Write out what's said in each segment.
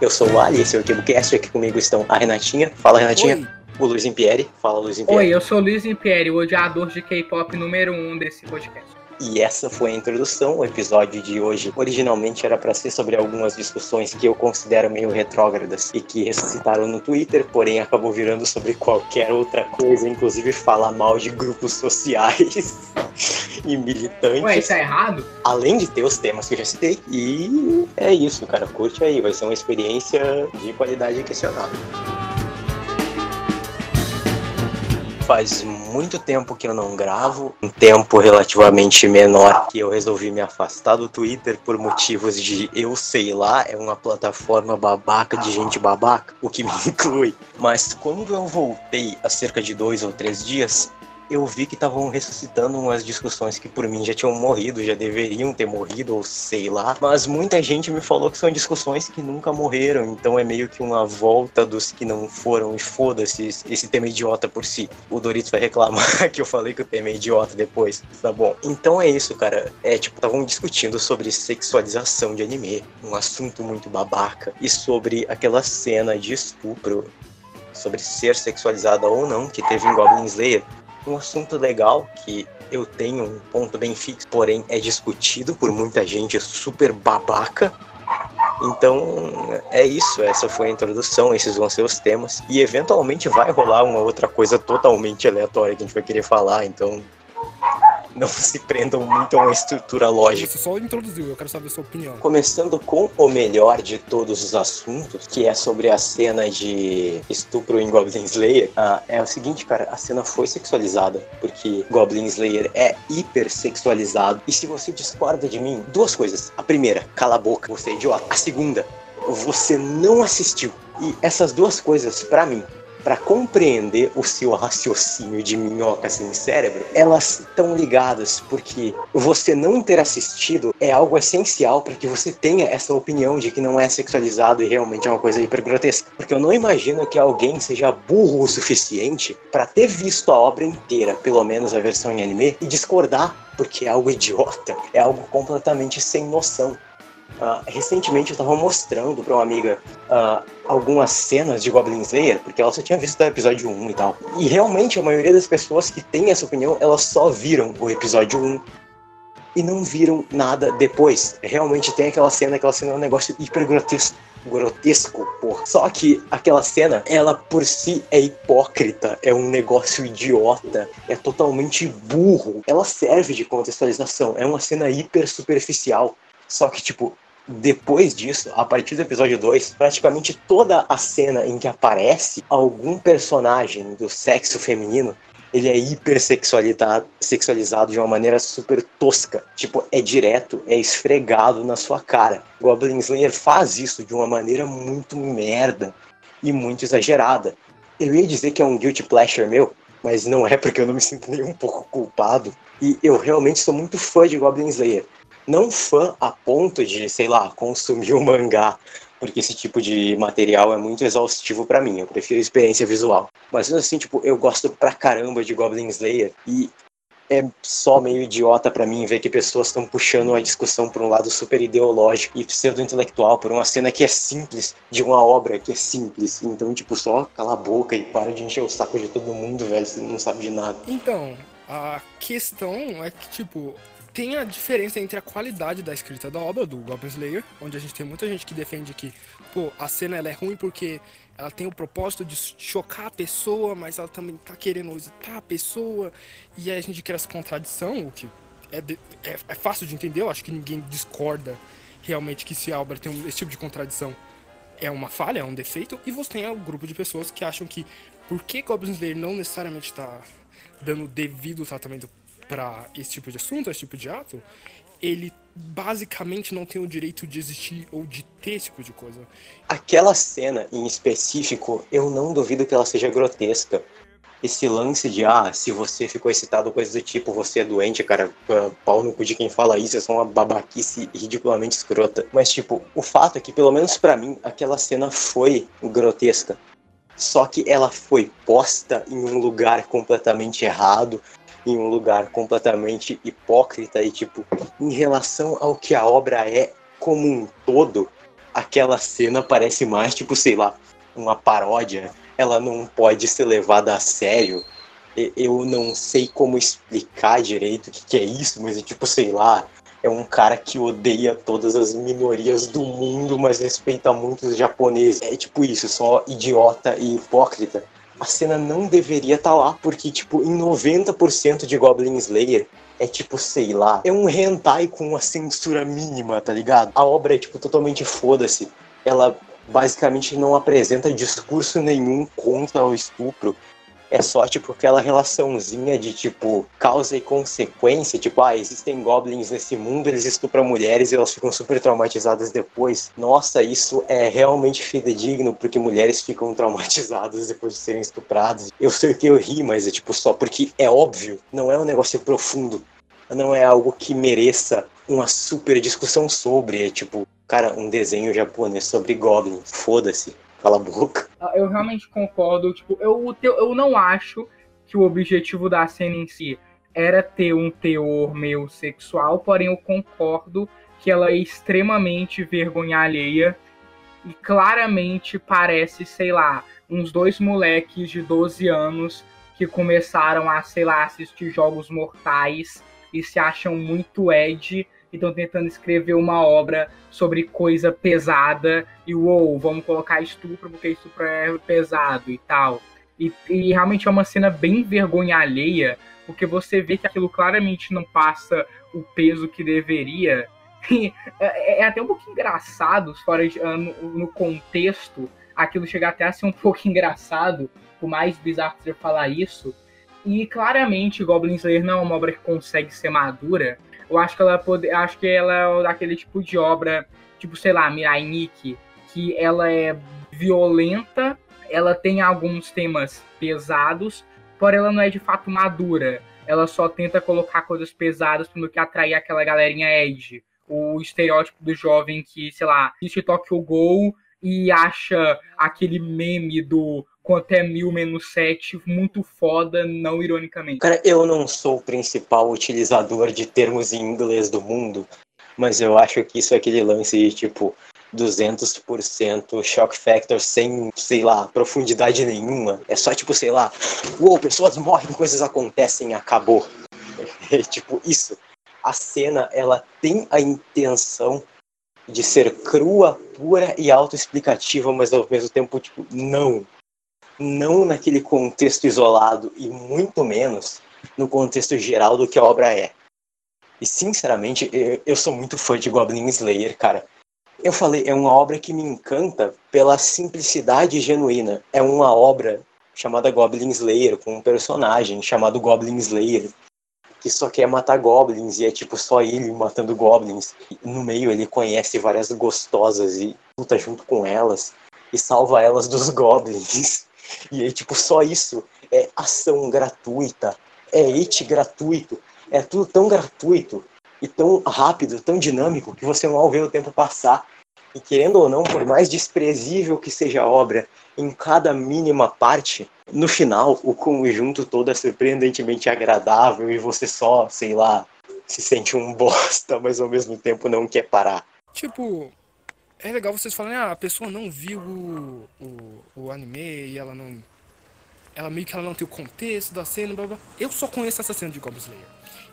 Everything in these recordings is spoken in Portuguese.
Eu sou o Ali, esse é o KiboCast, aqui comigo estão a Renatinha. Fala, Renatinha. Oi. O Luiz Impieri. Fala, Luiz Impieri. Oi, eu sou o Luiz Impieri, o odiador de K-pop número um desse podcast. E essa foi a introdução. O episódio de hoje originalmente era para ser sobre algumas discussões que eu considero meio retrógradas e que ressuscitaram no Twitter, porém acabou virando sobre qualquer outra coisa, inclusive falar mal de grupos sociais e militantes. Ué, isso é errado? Além de ter os temas que eu já citei. E é isso, cara. Curte aí, vai ser uma experiência de qualidade questionável. Faz muito tempo que eu não gravo, um tempo relativamente menor que eu resolvi me afastar do Twitter por motivos de eu sei lá, é uma plataforma babaca de gente babaca, o que me inclui. Mas quando eu voltei há cerca de dois ou três dias, eu vi que estavam ressuscitando umas discussões que por mim já tinham morrido, já deveriam ter morrido, ou sei lá. Mas muita gente me falou que são discussões que nunca morreram, então é meio que uma volta dos que não foram, e foda-se esse tema idiota por si. O Doritos vai reclamar que eu falei que o tema é idiota depois, tá bom. Então é isso, cara. É tipo, estavam discutindo sobre sexualização de anime, um assunto muito babaca, e sobre aquela cena de estupro sobre ser sexualizada ou não que teve em Goblin Slayer um assunto legal que eu tenho um ponto bem fixo, porém é discutido por muita gente super babaca. Então é isso, essa foi a introdução, esses vão ser os temas. E eventualmente vai rolar uma outra coisa totalmente aleatória que a gente vai querer falar, então não se prendam muito a uma estrutura lógica. Você só introduziu, eu quero saber a sua opinião. Começando com o melhor de todos os assuntos, que é sobre a cena de estupro em Goblin Slayer, ah, é o seguinte, cara, a cena foi sexualizada, porque Goblin Slayer é hipersexualizado. E se você discorda de mim, duas coisas. A primeira, cala a boca, você é idiota. A segunda, você não assistiu. E essas duas coisas, para mim, para compreender o seu raciocínio de minhoca sem cérebro, elas estão ligadas, porque você não ter assistido é algo essencial para que você tenha essa opinião de que não é sexualizado e realmente é uma coisa hiper grotesca. Porque eu não imagino que alguém seja burro o suficiente para ter visto a obra inteira, pelo menos a versão em anime, e discordar, porque é algo idiota, é algo completamente sem noção. Uh, recentemente eu estava mostrando para uma amiga uh, algumas cenas de Goblin Slayer, porque ela só tinha visto o episódio 1 e tal. E realmente a maioria das pessoas que tem essa opinião, elas só viram o episódio 1 e não viram nada depois. Realmente tem aquela cena, aquela cena é um negócio hiper grotesco. Grotesco, porra. Só que aquela cena, ela por si é hipócrita, é um negócio idiota, é totalmente burro. Ela serve de contextualização, é uma cena hiper superficial. Só que, tipo, depois disso, a partir do episódio 2, praticamente toda a cena em que aparece algum personagem do sexo feminino, ele é hipersexualizado sexualizado de uma maneira super tosca. Tipo, é direto, é esfregado na sua cara. Goblin Slayer faz isso de uma maneira muito merda e muito exagerada. Eu ia dizer que é um guilty pleasure meu, mas não é porque eu não me sinto nem um pouco culpado. E eu realmente sou muito fã de Goblin Slayer não fã a ponto de, sei lá, consumir o um mangá, porque esse tipo de material é muito exaustivo para mim. Eu prefiro experiência visual. Mas assim, tipo, eu gosto pra caramba de Goblin Slayer e é só meio idiota para mim ver que pessoas estão puxando a discussão por um lado super ideológico e pseudo-intelectual, por uma cena que é simples, de uma obra que é simples. Então, tipo, só cala a boca e para de encher o saco de todo mundo, velho, você não sabe de nada. Então, a questão é que, tipo, tem a diferença entre a qualidade da escrita da obra, do Goblin Slayer, onde a gente tem muita gente que defende que, pô, a cena ela é ruim porque ela tem o propósito de chocar a pessoa, mas ela também tá querendo excitar a pessoa, e aí a gente cria essa contradição, o que é, é, é, fácil de entender, eu acho que ninguém discorda realmente que se a obra tem esse tipo de contradição é uma falha, é um defeito, e você tem um grupo de pessoas que acham que porque Goblin Slayer não necessariamente está dando devido tratamento para esse tipo de assunto, esse tipo de ato, ele basicamente não tem o direito de existir ou de ter esse tipo de coisa. Aquela cena em específico, eu não duvido que ela seja grotesca. Esse lance de, ah, se você ficou excitado, coisa do tipo, você é doente, cara, pau no cu de quem fala isso, é só uma babaquice ridiculamente escrota. Mas, tipo, o fato é que, pelo menos para mim, aquela cena foi grotesca. Só que ela foi posta em um lugar completamente errado, em um lugar completamente hipócrita e tipo em relação ao que a obra é como um todo aquela cena parece mais, tipo, sei lá, uma paródia. Ela não pode ser levada a sério. Eu não sei como explicar direito o que, é isso, mas é tipo, sei lá, é um cara que odeia todas as minorias do mundo, mas respeita muito os japoneses. É tipo isso, só idiota e hipócrita. A cena não deveria estar tá lá, porque, tipo, em 90% de Goblin Slayer, é tipo, sei lá, é um hentai com uma censura mínima, tá ligado? A obra é, tipo, totalmente foda-se. Ela basicamente não apresenta discurso nenhum contra o estupro. É só, tipo, aquela relaçãozinha de, tipo, causa e consequência. Tipo, ah, existem goblins nesse mundo, eles estupram mulheres e elas ficam super traumatizadas depois. Nossa, isso é realmente fidedigno, porque mulheres ficam traumatizadas depois de serem estupradas. Eu sei que eu ri, mas é, tipo, só porque é óbvio. Não é um negócio profundo. Não é algo que mereça uma super discussão sobre. É, tipo, cara, um desenho japonês sobre goblins. Foda-se. Cala a boca. Ah, eu realmente concordo. Tipo, eu, eu não acho que o objetivo da cena em si era ter um teor meio sexual, porém eu concordo que ela é extremamente vergonha alheia e claramente parece, sei lá, uns dois moleques de 12 anos que começaram a, sei lá, assistir jogos mortais e se acham muito Ed e estão tentando escrever uma obra sobre coisa pesada e uou, vamos colocar estupro porque estupro é pesado e tal. E, e realmente é uma cena bem vergonha alheia, porque você vê que aquilo claramente não passa o peso que deveria. é, é, até um pouco engraçado, fora de, ah, no, no, contexto, aquilo chega até a ser um pouco engraçado, por mais bizarro que você falar isso. E claramente Goblin Slayer não é uma obra que consegue ser madura, eu acho que ela pode, acho que ela é daquele tipo de obra, tipo, sei lá, Mirai Nikki, que ela é violenta, ela tem alguns temas pesados, porém ela não é de fato madura. Ela só tenta colocar coisas pesadas para que atrair aquela galerinha Edge. O estereótipo do jovem que, sei lá, assiste Tokyo Gol e acha aquele meme do quanto é mil menos sete muito foda, não ironicamente. Cara, eu não sou o principal utilizador de termos em inglês do mundo, mas eu acho que isso é aquele lance de tipo 200% shock factor sem, sei lá, profundidade nenhuma. É só tipo, sei lá, uou, pessoas morrem, coisas acontecem, acabou. É tipo isso. A cena, ela tem a intenção de ser crua, pura e autoexplicativa, mas ao mesmo tempo, tipo, não não naquele contexto isolado e muito menos no contexto geral do que a obra é. E sinceramente, eu sou muito fã de Goblin Slayer, cara. Eu falei, é uma obra que me encanta pela simplicidade genuína. É uma obra chamada Goblin Slayer, com um personagem chamado Goblin Slayer, que só quer matar goblins e é tipo só ele matando goblins. No meio ele conhece várias gostosas e luta junto com elas e salva elas dos goblins. E aí, tipo, só isso é ação gratuita, é it gratuito, é tudo tão gratuito e tão rápido, tão dinâmico, que você mal vê o tempo passar. E querendo ou não, por mais desprezível que seja a obra, em cada mínima parte, no final, o conjunto todo é surpreendentemente agradável e você só, sei lá, se sente um bosta, mas ao mesmo tempo não quer parar. Tipo, é legal vocês falarem, ah, a pessoa não viu o, o, o anime e ela não. Ela meio que ela não tem o contexto da cena, blá blá. Eu só conheço essa cena de Goblin Slayer.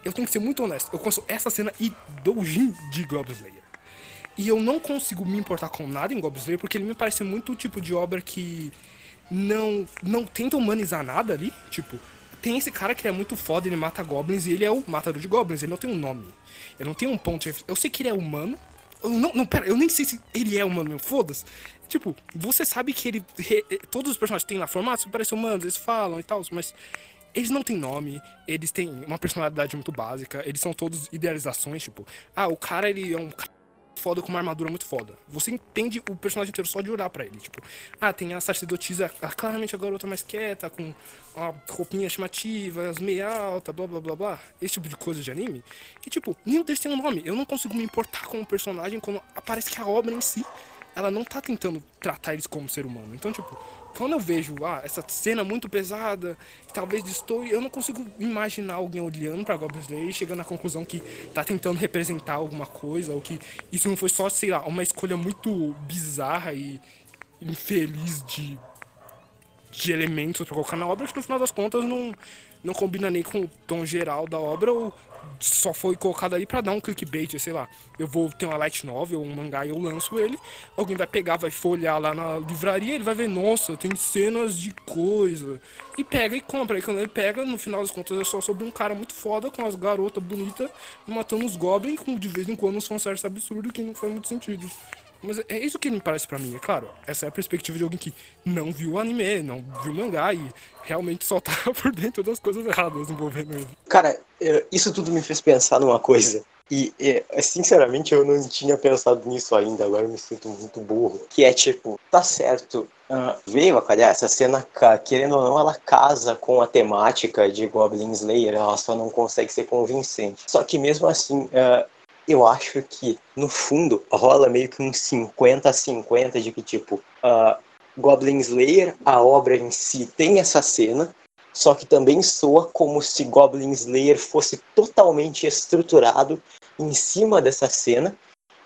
Eu tenho que ser muito honesto. Eu conheço essa cena e Doujin de Goblin Slayer. E eu não consigo me importar com nada em Goblin Slayer porque ele me parece muito o tipo de obra que não, não tenta humanizar nada ali. Tipo, tem esse cara que é muito foda, ele mata goblins e ele é o matador de goblins, ele não tem um nome. Ele não tem um ponto. Eu sei que ele é humano, não, não, pera, eu nem sei se ele é humano, foda-se. Tipo, você sabe que ele. todos os personagens têm lá formatos, parecem humanos, eles falam e tal, mas eles não têm nome, eles têm uma personalidade muito básica, eles são todos idealizações, tipo, ah, o cara ele é um foda com uma armadura muito foda. Você entende o personagem inteiro só de olhar para ele. Tipo, ah, tem a sacerdotisa, claramente a garota mais quieta, com uma roupinha chamativa, as meia alta, blá blá blá blá. Esse tipo de coisa de anime. E tipo, nenhum deles tem um nome. Eu não consigo me importar com o personagem quando aparece que a obra em si, ela não tá tentando tratar eles como ser humano. Então, tipo, quando eu vejo ah, essa cena muito pesada, talvez estou, eu não consigo imaginar alguém olhando para Goblin Slayer e chegando à conclusão que tá tentando representar alguma coisa, ou que isso não foi só, sei lá, uma escolha muito bizarra e infeliz de, de elementos para colocar na obra, que no final das contas não, não combina nem com o tom geral da obra, ou só foi colocado ali para dar um clickbait, sei lá. Eu vou ter uma light novel, um mangá e eu lanço ele. Alguém vai pegar, vai folhear lá na livraria, ele vai ver, nossa, tem cenas de coisa. E pega e compra. E quando ele pega, no final das contas, é só sobre um cara muito foda com as garotas bonitas matando os goblins com de vez em quando uns fanservice absurdo que não faz muito sentido. Mas é isso que me parece para mim, é claro. Essa é a perspectiva de alguém que não viu o anime, não viu o mangá e realmente só tá por dentro das coisas erradas envolvendo ele. Cara, isso tudo me fez pensar numa coisa. E, sinceramente, eu não tinha pensado nisso ainda, agora me sinto muito burro. Que é tipo, tá certo, uh, veio a calhar, essa cena, querendo ou não, ela casa com a temática de Goblin Slayer, ela só não consegue ser convincente. Só que mesmo assim, uh, eu acho que, no fundo, rola meio que um 50 a 50 de que, tipo, uh, Goblin Slayer, a obra em si, tem essa cena, só que também soa como se Goblin Slayer fosse totalmente estruturado em cima dessa cena,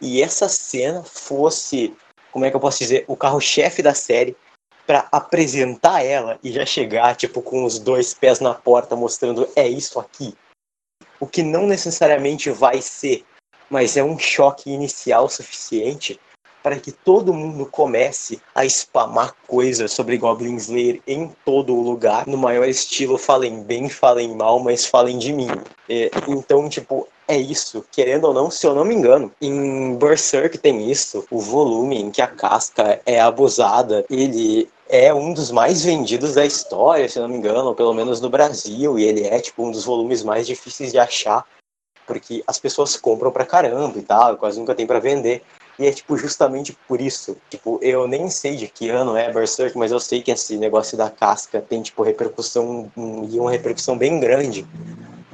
e essa cena fosse, como é que eu posso dizer, o carro-chefe da série, para apresentar ela e já chegar, tipo, com os dois pés na porta, mostrando é isso aqui. O que não necessariamente vai ser mas é um choque inicial suficiente para que todo mundo comece a spamar coisas sobre Goblin Slayer em todo o lugar, no maior estilo, falem bem, falem mal, mas falem de mim. É, então, tipo, é isso, querendo ou não, se eu não me engano, em Berserk tem isso, o volume em que a casca é abusada, ele é um dos mais vendidos da história, se eu não me engano, ou pelo menos no Brasil, e ele é tipo um dos volumes mais difíceis de achar porque as pessoas compram pra caramba e tal, quase nunca tem para vender. E é tipo justamente por isso, tipo, eu nem sei de que ano é Berserk, mas eu sei que esse negócio da casca tem tipo repercussão e uma repercussão bem grande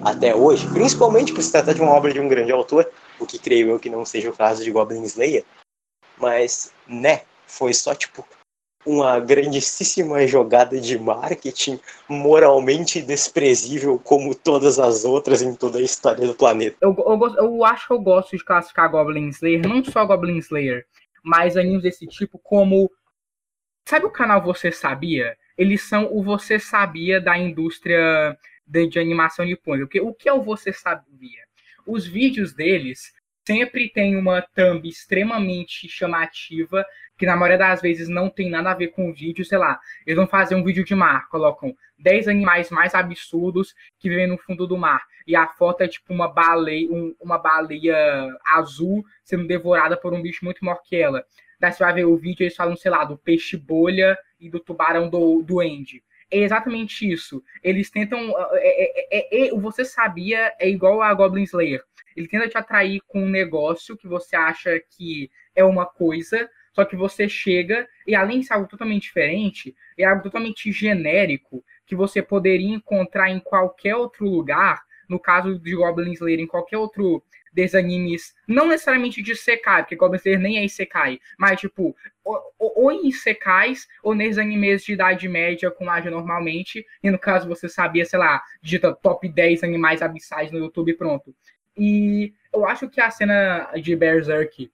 até hoje, principalmente por se tratar de uma obra de um grande autor, o que creio eu que não seja o caso de Goblin Slayer. Mas, né, foi só tipo uma grandíssima jogada de marketing moralmente desprezível como todas as outras em toda a história do planeta. Eu, eu, eu acho que eu gosto de classificar Goblin Slayer, não só Goblin Slayer, mas animes desse tipo como. Sabe o canal Você Sabia? Eles são o Você Sabia da indústria de, de animação nipônica. O que é o Você Sabia? Os vídeos deles sempre tem uma thumb extremamente chamativa que na maioria das vezes não tem nada a ver com o vídeo, sei lá, eles vão fazer um vídeo de mar, colocam 10 animais mais absurdos que vivem no fundo do mar, e a foto é tipo uma baleia, um, uma baleia azul sendo devorada por um bicho muito maior que ela. Daí você vai ver o vídeo, eles falam, sei lá, do peixe bolha e do tubarão do, do Andy. É exatamente isso. Eles tentam. É, é, é, é você sabia, é igual a Goblin Slayer. Ele tenta te atrair com um negócio que você acha que é uma coisa, só que você chega e além de ser algo totalmente diferente, é algo totalmente genérico que você poderia encontrar em qualquer outro lugar, no caso de Goblin Slayer, em qualquer outro desses animes, não necessariamente de Sekai, porque Goblin Slayer nem é Isekai, mas tipo, ou, ou em Isekais, ou nesses animes de idade média com age normalmente, e no caso você sabia, sei lá, digita top 10 animais abissais no YouTube pronto. E eu acho que a cena de Berserk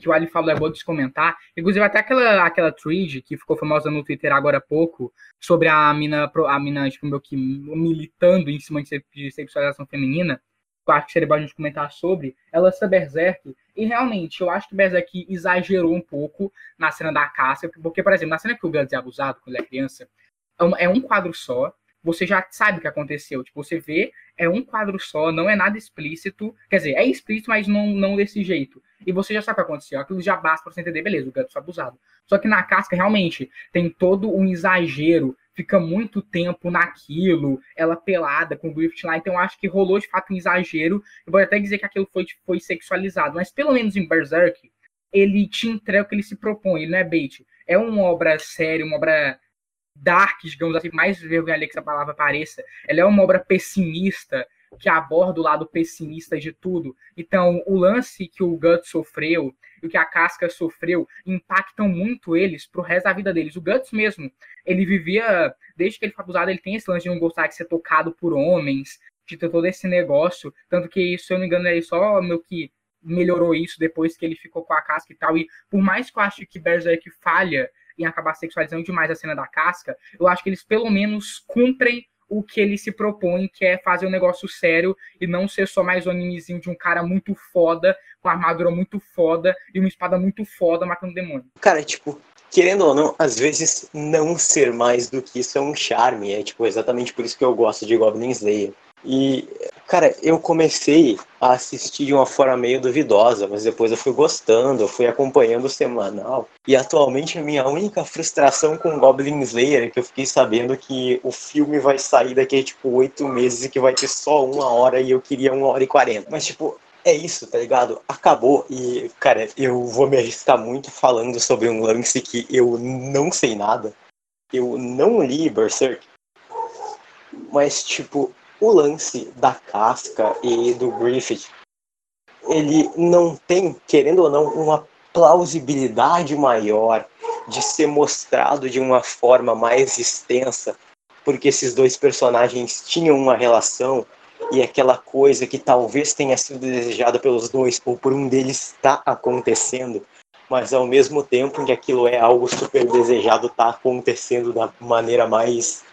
que o Ali falou é bom de comentar. Inclusive, até aquela, aquela thread que ficou famosa no Twitter agora há pouco, sobre a mina, a mina tipo, meio que militando em cima de sexualização feminina, seria bom a gente comentar sobre, ela é Berserk. E realmente, eu acho que Berserk exagerou um pouco na cena da caça, porque, por exemplo, na cena que o Guts é abusado quando ele é criança, é um é quadro só, você já sabe o que aconteceu. Tipo, você vê, é um quadro só, não é nada explícito. Quer dizer, é explícito, mas não, não desse jeito. E você já sabe o que aconteceu. Aquilo já basta pra você entender, beleza, o gato foi abusado. Só que na casca, realmente, tem todo um exagero. Fica muito tempo naquilo, ela pelada com o Griffith lá. Então, acho que rolou de fato um exagero. Eu vou até dizer que aquilo foi, foi sexualizado. Mas pelo menos em Berserk, ele te entrega o que ele se propõe. Ele não é bait. É uma obra séria, uma obra dark, digamos assim, mais vergonha que essa palavra pareça. Ela é uma obra pessimista, que aborda o lado pessimista de tudo. Então, o lance que o Guts sofreu e o que a Casca sofreu impactam muito eles pro resto da vida deles. O Guts mesmo, ele vivia, desde que ele foi abusado, ele tem esse lance de não gostar de ser tocado por homens, de ter todo esse negócio. Tanto que, se eu não me engano, ele só meio que melhorou isso depois que ele ficou com a casca e tal. E por mais que eu acho que Berserk falha em acabar sexualizando demais a cena da casca, eu acho que eles pelo menos cumprem o que ele se propõe, que é fazer um negócio sério e não ser só mais um animezinho de um cara muito foda, com armadura muito foda e uma espada muito foda matando demônio. Cara, tipo, querendo ou não, às vezes não ser mais do que isso é um charme. É tipo exatamente por isso que eu gosto de Goblin Slayer. E, cara, eu comecei a assistir de uma forma meio duvidosa, mas depois eu fui gostando, eu fui acompanhando o semanal. E atualmente a minha única frustração com Goblin Slayer é que eu fiquei sabendo que o filme vai sair daqui a tipo oito meses e que vai ter só uma hora e eu queria uma hora e quarenta. Mas, tipo, é isso, tá ligado? Acabou e, cara, eu vou me arriscar muito falando sobre um lance que eu não sei nada. Eu não li Berserk. Mas, tipo, o lance da casca e do Griffith, ele não tem, querendo ou não, uma plausibilidade maior de ser mostrado de uma forma mais extensa, porque esses dois personagens tinham uma relação e aquela coisa que talvez tenha sido desejada pelos dois ou por um deles está acontecendo, mas ao mesmo tempo que aquilo é algo super desejado está acontecendo da maneira mais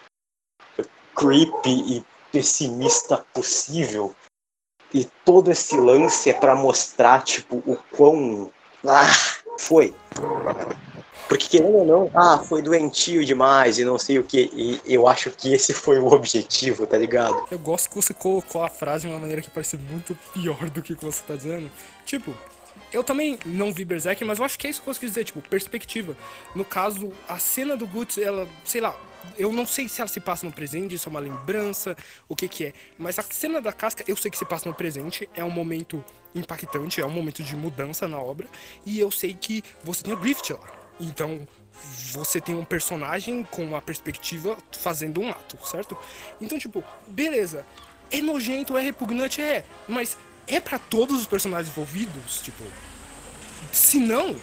creepy e pessimista possível. E todo esse lance é para mostrar, tipo, o quão. Ah, foi. Porque querendo ou não, ah, foi doentio demais e não sei o que. E eu acho que esse foi o objetivo, tá ligado? Eu gosto que você colocou a frase de uma maneira que parece muito pior do que você tá dizendo. Tipo, eu também não vi Berserk, mas eu acho que é isso que eu consegui dizer, tipo, perspectiva. No caso, a cena do Guts, ela, sei lá, eu não sei se ela se passa no presente, isso é uma lembrança, o que que é. Mas a cena da casca, eu sei que se passa no presente, é um momento impactante, é um momento de mudança na obra. E eu sei que você tem o Griffith lá. Então, você tem um personagem com uma perspectiva fazendo um ato, certo? Então, tipo, beleza. É nojento, é repugnante, é. Mas é para todos os personagens envolvidos? Tipo, se não,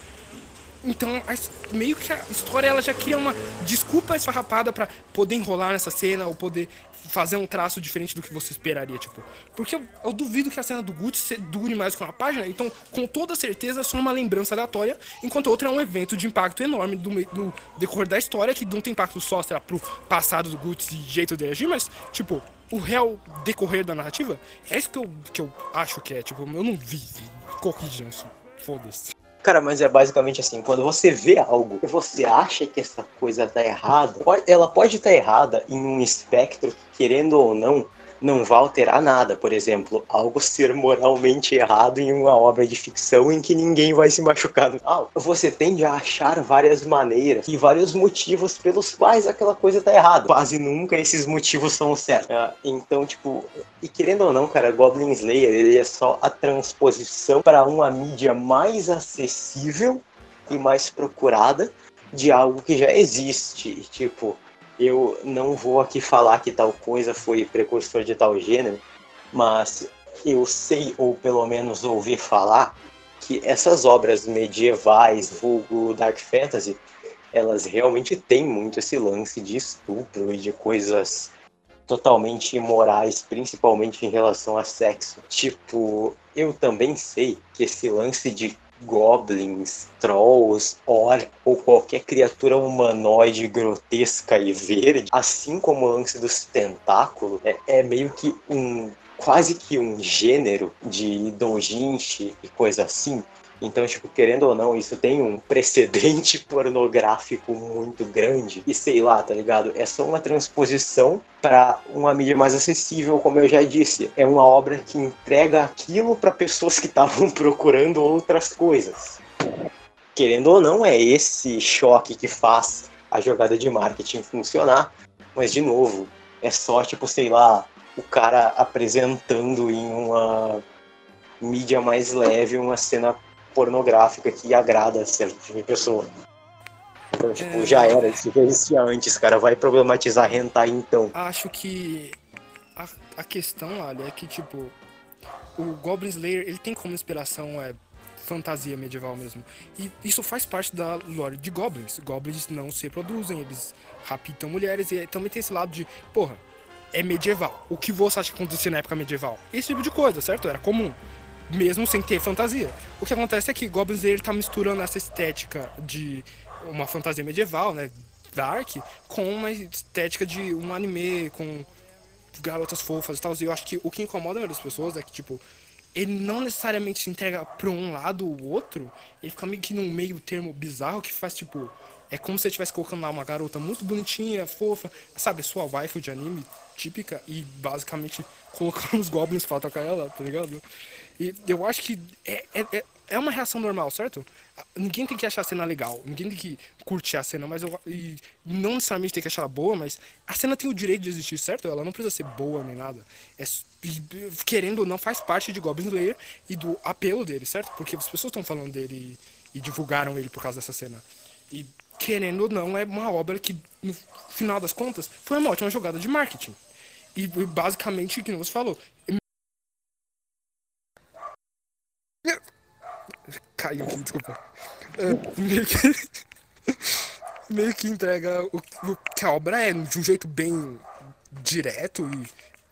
então, a, meio que a história ela já cria uma desculpa esfarrapada para poder enrolar nessa cena ou poder fazer um traço diferente do que você esperaria, tipo. Porque eu, eu duvido que a cena do Guts dure mais que uma página, então, com toda certeza, é só uma lembrança aleatória, enquanto outra é um evento de impacto enorme do, do decorrer da história, que não tem impacto só, será, pro passado do Guts e jeito de agir, mas, tipo, o real decorrer da narrativa, é isso que eu, que eu acho que é, tipo, eu não vi corrigir isso. Foda-se. Cara, mas é basicamente assim, quando você vê algo e você acha que essa coisa tá errada, ela pode estar tá errada em um espectro, querendo ou não, não vai alterar nada. Por exemplo, algo ser moralmente errado em uma obra de ficção em que ninguém vai se machucar no final. Você tende a achar várias maneiras e vários motivos pelos quais aquela coisa tá errada. Quase nunca esses motivos são certos. É, então, tipo, e querendo ou não, cara, Goblin Slayer ele é só a transposição para uma mídia mais acessível e mais procurada de algo que já existe. Tipo, eu não vou aqui falar que tal coisa foi precursor de tal gênero, mas eu sei, ou pelo menos ouvi falar, que essas obras medievais, vulgo Dark Fantasy, elas realmente têm muito esse lance de estupro e de coisas totalmente imorais, principalmente em relação a sexo. Tipo, eu também sei que esse lance de goblins, trolls, orc ou qualquer criatura humanoide grotesca e verde, assim como o lance dos tentáculos, é, é meio que um quase que um gênero de doujinshi e coisa assim, então, tipo, querendo ou não, isso tem um precedente pornográfico muito grande. E sei lá, tá ligado? É só uma transposição para uma mídia mais acessível, como eu já disse. É uma obra que entrega aquilo para pessoas que estavam procurando outras coisas. Querendo ou não, é esse choque que faz a jogada de marketing funcionar. Mas, de novo, é só, tipo, sei lá, o cara apresentando em uma mídia mais leve uma cena pornográfica que agrada certo tipo de pessoa. Então, tipo, é... já era, isso já existia antes, cara. Vai problematizar hentai então. Acho que a, a questão, Ali, é que, tipo, o Goblin Slayer, ele tem como inspiração é fantasia medieval mesmo. E isso faz parte da lore de Goblins. Goblins não se reproduzem, eles raptam mulheres e também tem esse lado de, porra, é medieval. O que você acha que acontecia na época medieval? Esse tipo de coisa, certo? Era comum. Mesmo sem ter fantasia. O que acontece é que Goblins ele tá misturando essa estética de uma fantasia medieval, né? Dark, com uma estética de um anime, com garotas fofas e tal. E eu acho que o que incomoda as pessoas é que, tipo, ele não necessariamente se entrega pra um lado ou outro, ele fica meio que num meio termo bizarro que faz, tipo, é como se você estivesse colocando lá uma garota muito bonitinha, fofa, sabe, sua waifu de anime típica, e basicamente colocando os goblins pra atacar ela, tá ligado? E eu acho que é, é, é, é uma reação normal, certo? Ninguém tem que achar a cena legal, ninguém tem que curtir a cena, mas eu. E não necessariamente tem que achar ela boa, mas a cena tem o direito de existir, certo? Ela não precisa ser boa nem nada. É, querendo ou não, faz parte de Goblin Slayer e do apelo dele, certo? Porque as pessoas estão falando dele e, e divulgaram ele por causa dessa cena. E querendo ou não, é uma obra que, no final das contas, foi uma ótima jogada de marketing. E basicamente, o que você falou. Caiu aqui, desculpa. É, meio, que, meio que entrega o, o, que a obra é de um jeito bem direto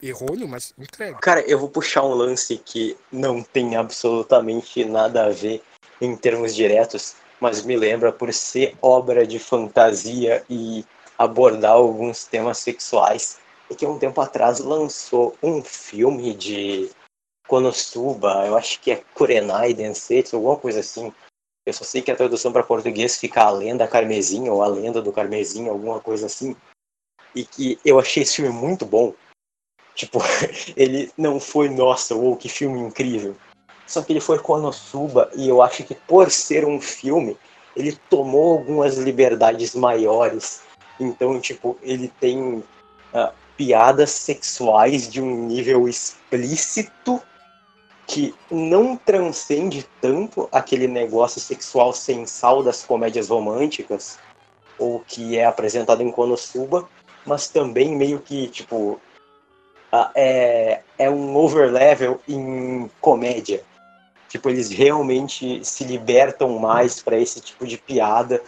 e errôneo, mas entrega. Cara, eu vou puxar um lance que não tem absolutamente nada a ver em termos diretos, mas me lembra por ser obra de fantasia e abordar alguns temas sexuais. E que um tempo atrás lançou um filme de Konosuba, eu acho que é Kurenai Densetsu, alguma coisa assim. Eu só sei que a tradução para português fica a lenda carmesim ou a lenda do carmesim, alguma coisa assim. E que eu achei esse filme muito bom. Tipo, ele não foi, nossa, uou, que filme incrível. Só que ele foi Konosuba e eu acho que por ser um filme, ele tomou algumas liberdades maiores. Então, tipo, ele tem uh, piadas sexuais de um nível explícito que não transcende tanto aquele negócio sexual sensal das comédias românticas, ou que é apresentado em Konosuba, mas também meio que, tipo, é, é um overlevel em comédia. Tipo, eles realmente se libertam mais para esse tipo de piada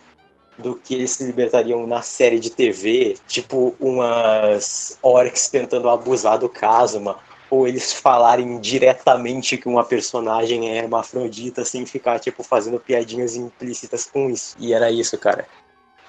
do que eles se libertariam na série de TV, tipo umas orcs tentando abusar do Kazuma, ou eles falarem diretamente que uma personagem é hermafrodita sem ficar, tipo, fazendo piadinhas implícitas com isso. E era isso, cara.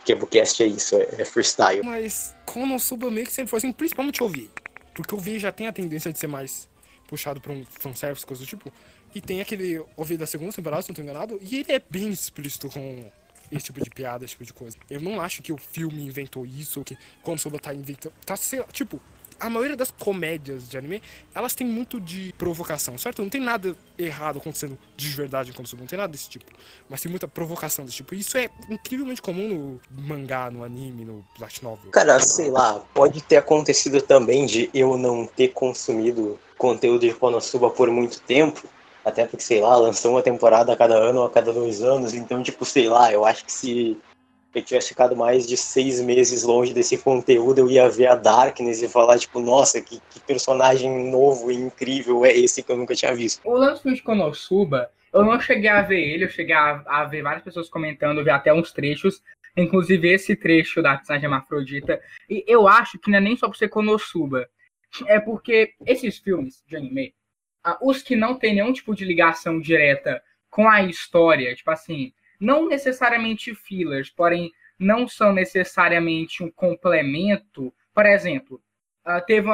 Kebucast é isso, é, é freestyle. Mas Konosuba meio que sempre foi assim, principalmente ouvir. Porque o V já tem a tendência de ser mais puxado pra um fanservice, coisa do tipo. E tem aquele ouvir da segunda temporada, se não tô enganado, e ele é bem explícito com esse tipo de piada, esse tipo de coisa. Eu não acho que o filme inventou isso, ou que Konosuba tá inventando. Tá, tipo, a maioria das comédias de anime, elas têm muito de provocação, certo? Não tem nada errado acontecendo de verdade Konosuba, não tem nada desse tipo. Mas tem muita provocação desse tipo. E isso é incrivelmente comum no mangá, no anime, no light novel. Cara, sei lá, pode ter acontecido também de eu não ter consumido conteúdo de Konosuba por muito tempo. Até porque, sei lá, lançou uma temporada a cada ano ou a cada dois anos. Então, tipo, sei lá, eu acho que se eu tivesse ficado mais de seis meses longe desse conteúdo, eu ia ver a Darkness e falar, tipo, nossa, que, que personagem novo e incrível é esse que eu nunca tinha visto. O lance de Konosuba, eu não cheguei a ver ele, eu cheguei a, a ver várias pessoas comentando, ver até uns trechos, inclusive esse trecho da personagem hermafrodita, e eu acho que não é nem só por ser Konosuba, é porque esses filmes de anime, os que não tem nenhum tipo de ligação direta com a história, tipo assim, não necessariamente fillers, porém não são necessariamente um complemento. Por exemplo, uh, teve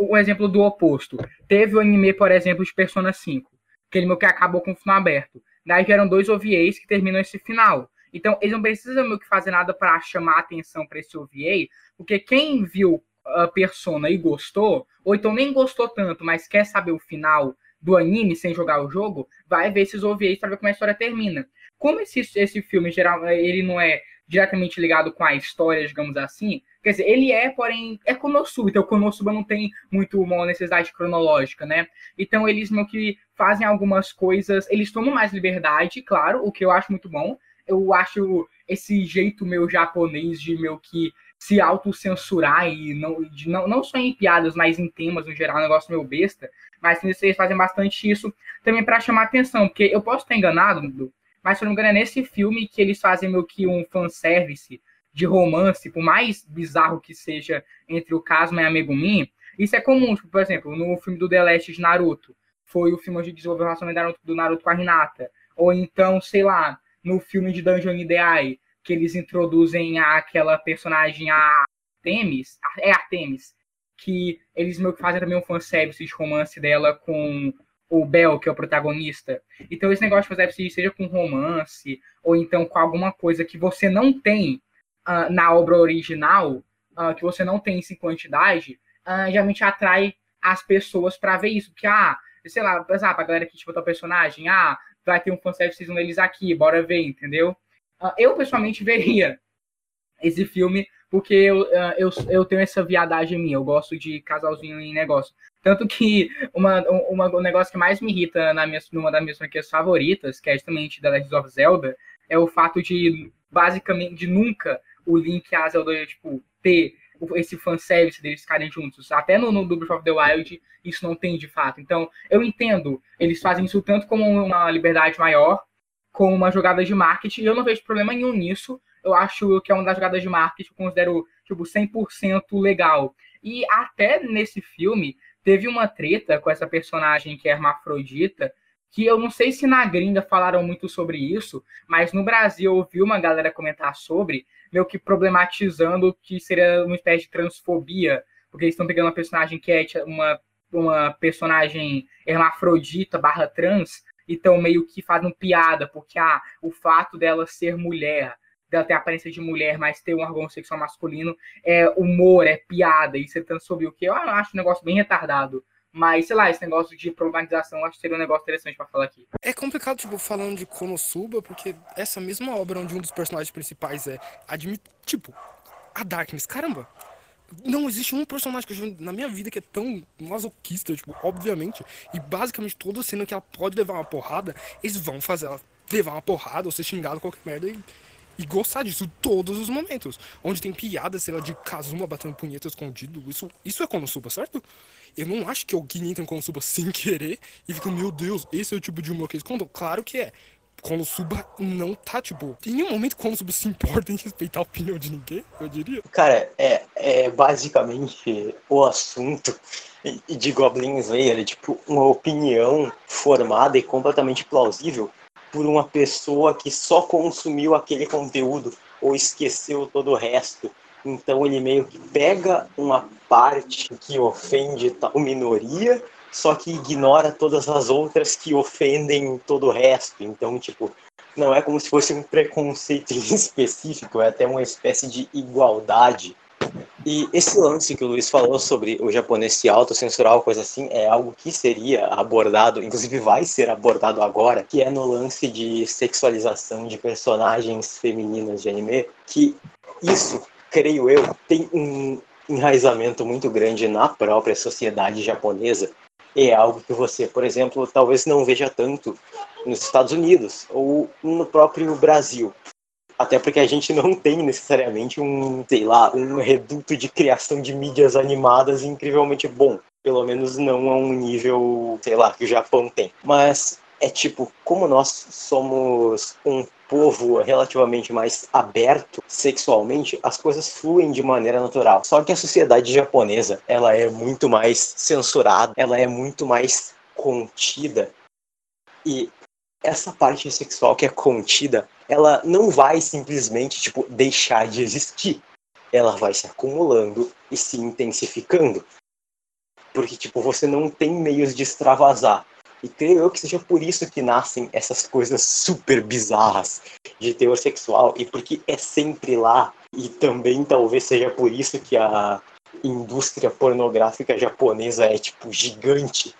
um exemplo do oposto. Teve o anime, por exemplo, de Persona 5, aquele meu que acabou com o final aberto. Daí vieram dois OVAs que terminam esse final. Então, eles não precisam meio que fazer nada para chamar atenção para esse OVA, porque quem viu a Persona e gostou, ou então nem gostou tanto, mas quer saber o final do anime sem jogar o jogo, vai ver esses OVAs para ver como a história termina como esse, esse filme geral ele não é diretamente ligado com a história, digamos assim, quer dizer, ele é, porém, é Konosuba, então Konosuba não tem muito uma necessidade cronológica, né? Então eles meio que fazem algumas coisas, eles tomam mais liberdade, claro, o que eu acho muito bom. Eu acho esse jeito meu japonês de meio que se autocensurar e não, de, não, não só em piadas, mas em temas no geral, um negócio meio besta, mas eles fazem bastante isso também para chamar atenção, porque eu posso estar enganado, mas se eu não me engano é nesse filme que eles fazem meio que um fanservice de romance, por mais bizarro que seja entre o Kazuma e a Megumin, isso é comum, tipo, por exemplo, no filme do The Last de Naruto, foi o filme onde desenvolveu o relacionamento do Naruto com a Hinata, ou então, sei lá, no filme de Dungeon Ideai, que eles introduzem aquela personagem, a Artemis, é Artemis, que eles meio que fazem também um fanservice de romance dela com o Bel, que é o protagonista. Então, esse negócio de fanservice, seja com romance, ou então com alguma coisa que você não tem uh, na obra original, uh, que você não tem em quantidade, uh, geralmente atrai as pessoas para ver isso. Porque, ah, sei lá, exemplo, a galera que tipo, o personagem, ah, vai ter um fanservice deles aqui, bora ver, entendeu? Eu, pessoalmente, veria esse filme, porque eu, eu, eu tenho essa viadagem minha, eu gosto de casalzinho em negócio. Tanto que uma, uma, um negócio que mais me irrita na minha, numa das minhas franquias favoritas, que é justamente The Legend of Zelda, é o fato de, basicamente, de nunca o Link e a Zelda, tipo, ter esse fanservice deles ficarem juntos. Até no, no Breath of the Wild, isso não tem de fato. Então, eu entendo, eles fazem isso tanto como uma liberdade maior, como uma jogada de marketing, e eu não vejo problema nenhum nisso. Eu acho que é uma das jogadas de marketing que eu considero, tipo, 100% legal. E até nesse filme, teve uma treta com essa personagem que é hermafrodita, que eu não sei se na gringa falaram muito sobre isso, mas no Brasil eu ouvi uma galera comentar sobre, meio que problematizando que seria uma espécie de transfobia, porque eles estão pegando uma personagem que é uma, uma personagem hermafrodita barra trans, e estão meio que fazendo piada, porque ah, o fato dela ser mulher, dela ter aparência de mulher, mas ter um órgão sexual masculino, é humor, é piada, e você transfobia o que eu acho um negócio bem retardado. Mas, sei lá, esse negócio de problematização acho que seria um negócio interessante para falar aqui. É complicado, tipo, falando de Konosuba, porque essa mesma obra onde um dos personagens principais é admit... tipo, a Darkness, caramba, não existe um personagem que eu na minha vida que é tão masoquista, tipo, obviamente. E basicamente toda cena que ela pode levar uma porrada, eles vão fazer ela levar uma porrada ou ser xingado qualquer merda e, e gostar disso todos os momentos. Onde tem piada, sei lá, de Kazuma batendo punheta escondido. Isso, isso é Konosuba, certo? Eu não acho que alguém entra em Konosuba sem querer e fica, meu Deus, esse é o tipo de humor que eles contam. Claro que é. Konosuba não tá, tipo, em nenhum momento Konosuba se importa em respeitar a opinião de ninguém, eu diria. Cara, é, é basicamente o assunto de Goblin Slayer, é, tipo, uma opinião formada e completamente plausível por uma pessoa que só consumiu aquele conteúdo ou esqueceu todo o resto. Então ele meio que pega uma parte que ofende tal minoria, só que ignora todas as outras que ofendem todo o resto. Então, tipo, não é como se fosse um preconceito específico, é até uma espécie de igualdade. E esse lance que o Luiz falou sobre o japonês se autocensurar coisa assim, é algo que seria abordado, inclusive vai ser abordado agora, que é no lance de sexualização de personagens femininas de anime, que isso creio eu, tem um enraizamento muito grande na própria sociedade japonesa. É algo que você, por exemplo, talvez não veja tanto nos Estados Unidos ou no próprio Brasil. Até porque a gente não tem necessariamente um, sei lá, um reduto de criação de mídias animadas incrivelmente bom. Pelo menos não a um nível, sei lá, que o Japão tem. Mas é tipo, como nós somos um povo relativamente mais aberto sexualmente, as coisas fluem de maneira natural. Só que a sociedade japonesa, ela é muito mais censurada, ela é muito mais contida. E essa parte sexual que é contida, ela não vai simplesmente tipo deixar de existir. Ela vai se acumulando e se intensificando. Porque tipo, você não tem meios de extravasar. E creio eu que seja por isso que nascem essas coisas super bizarras de teor sexual e porque é sempre lá. E também talvez seja por isso que a indústria pornográfica japonesa é tipo gigante.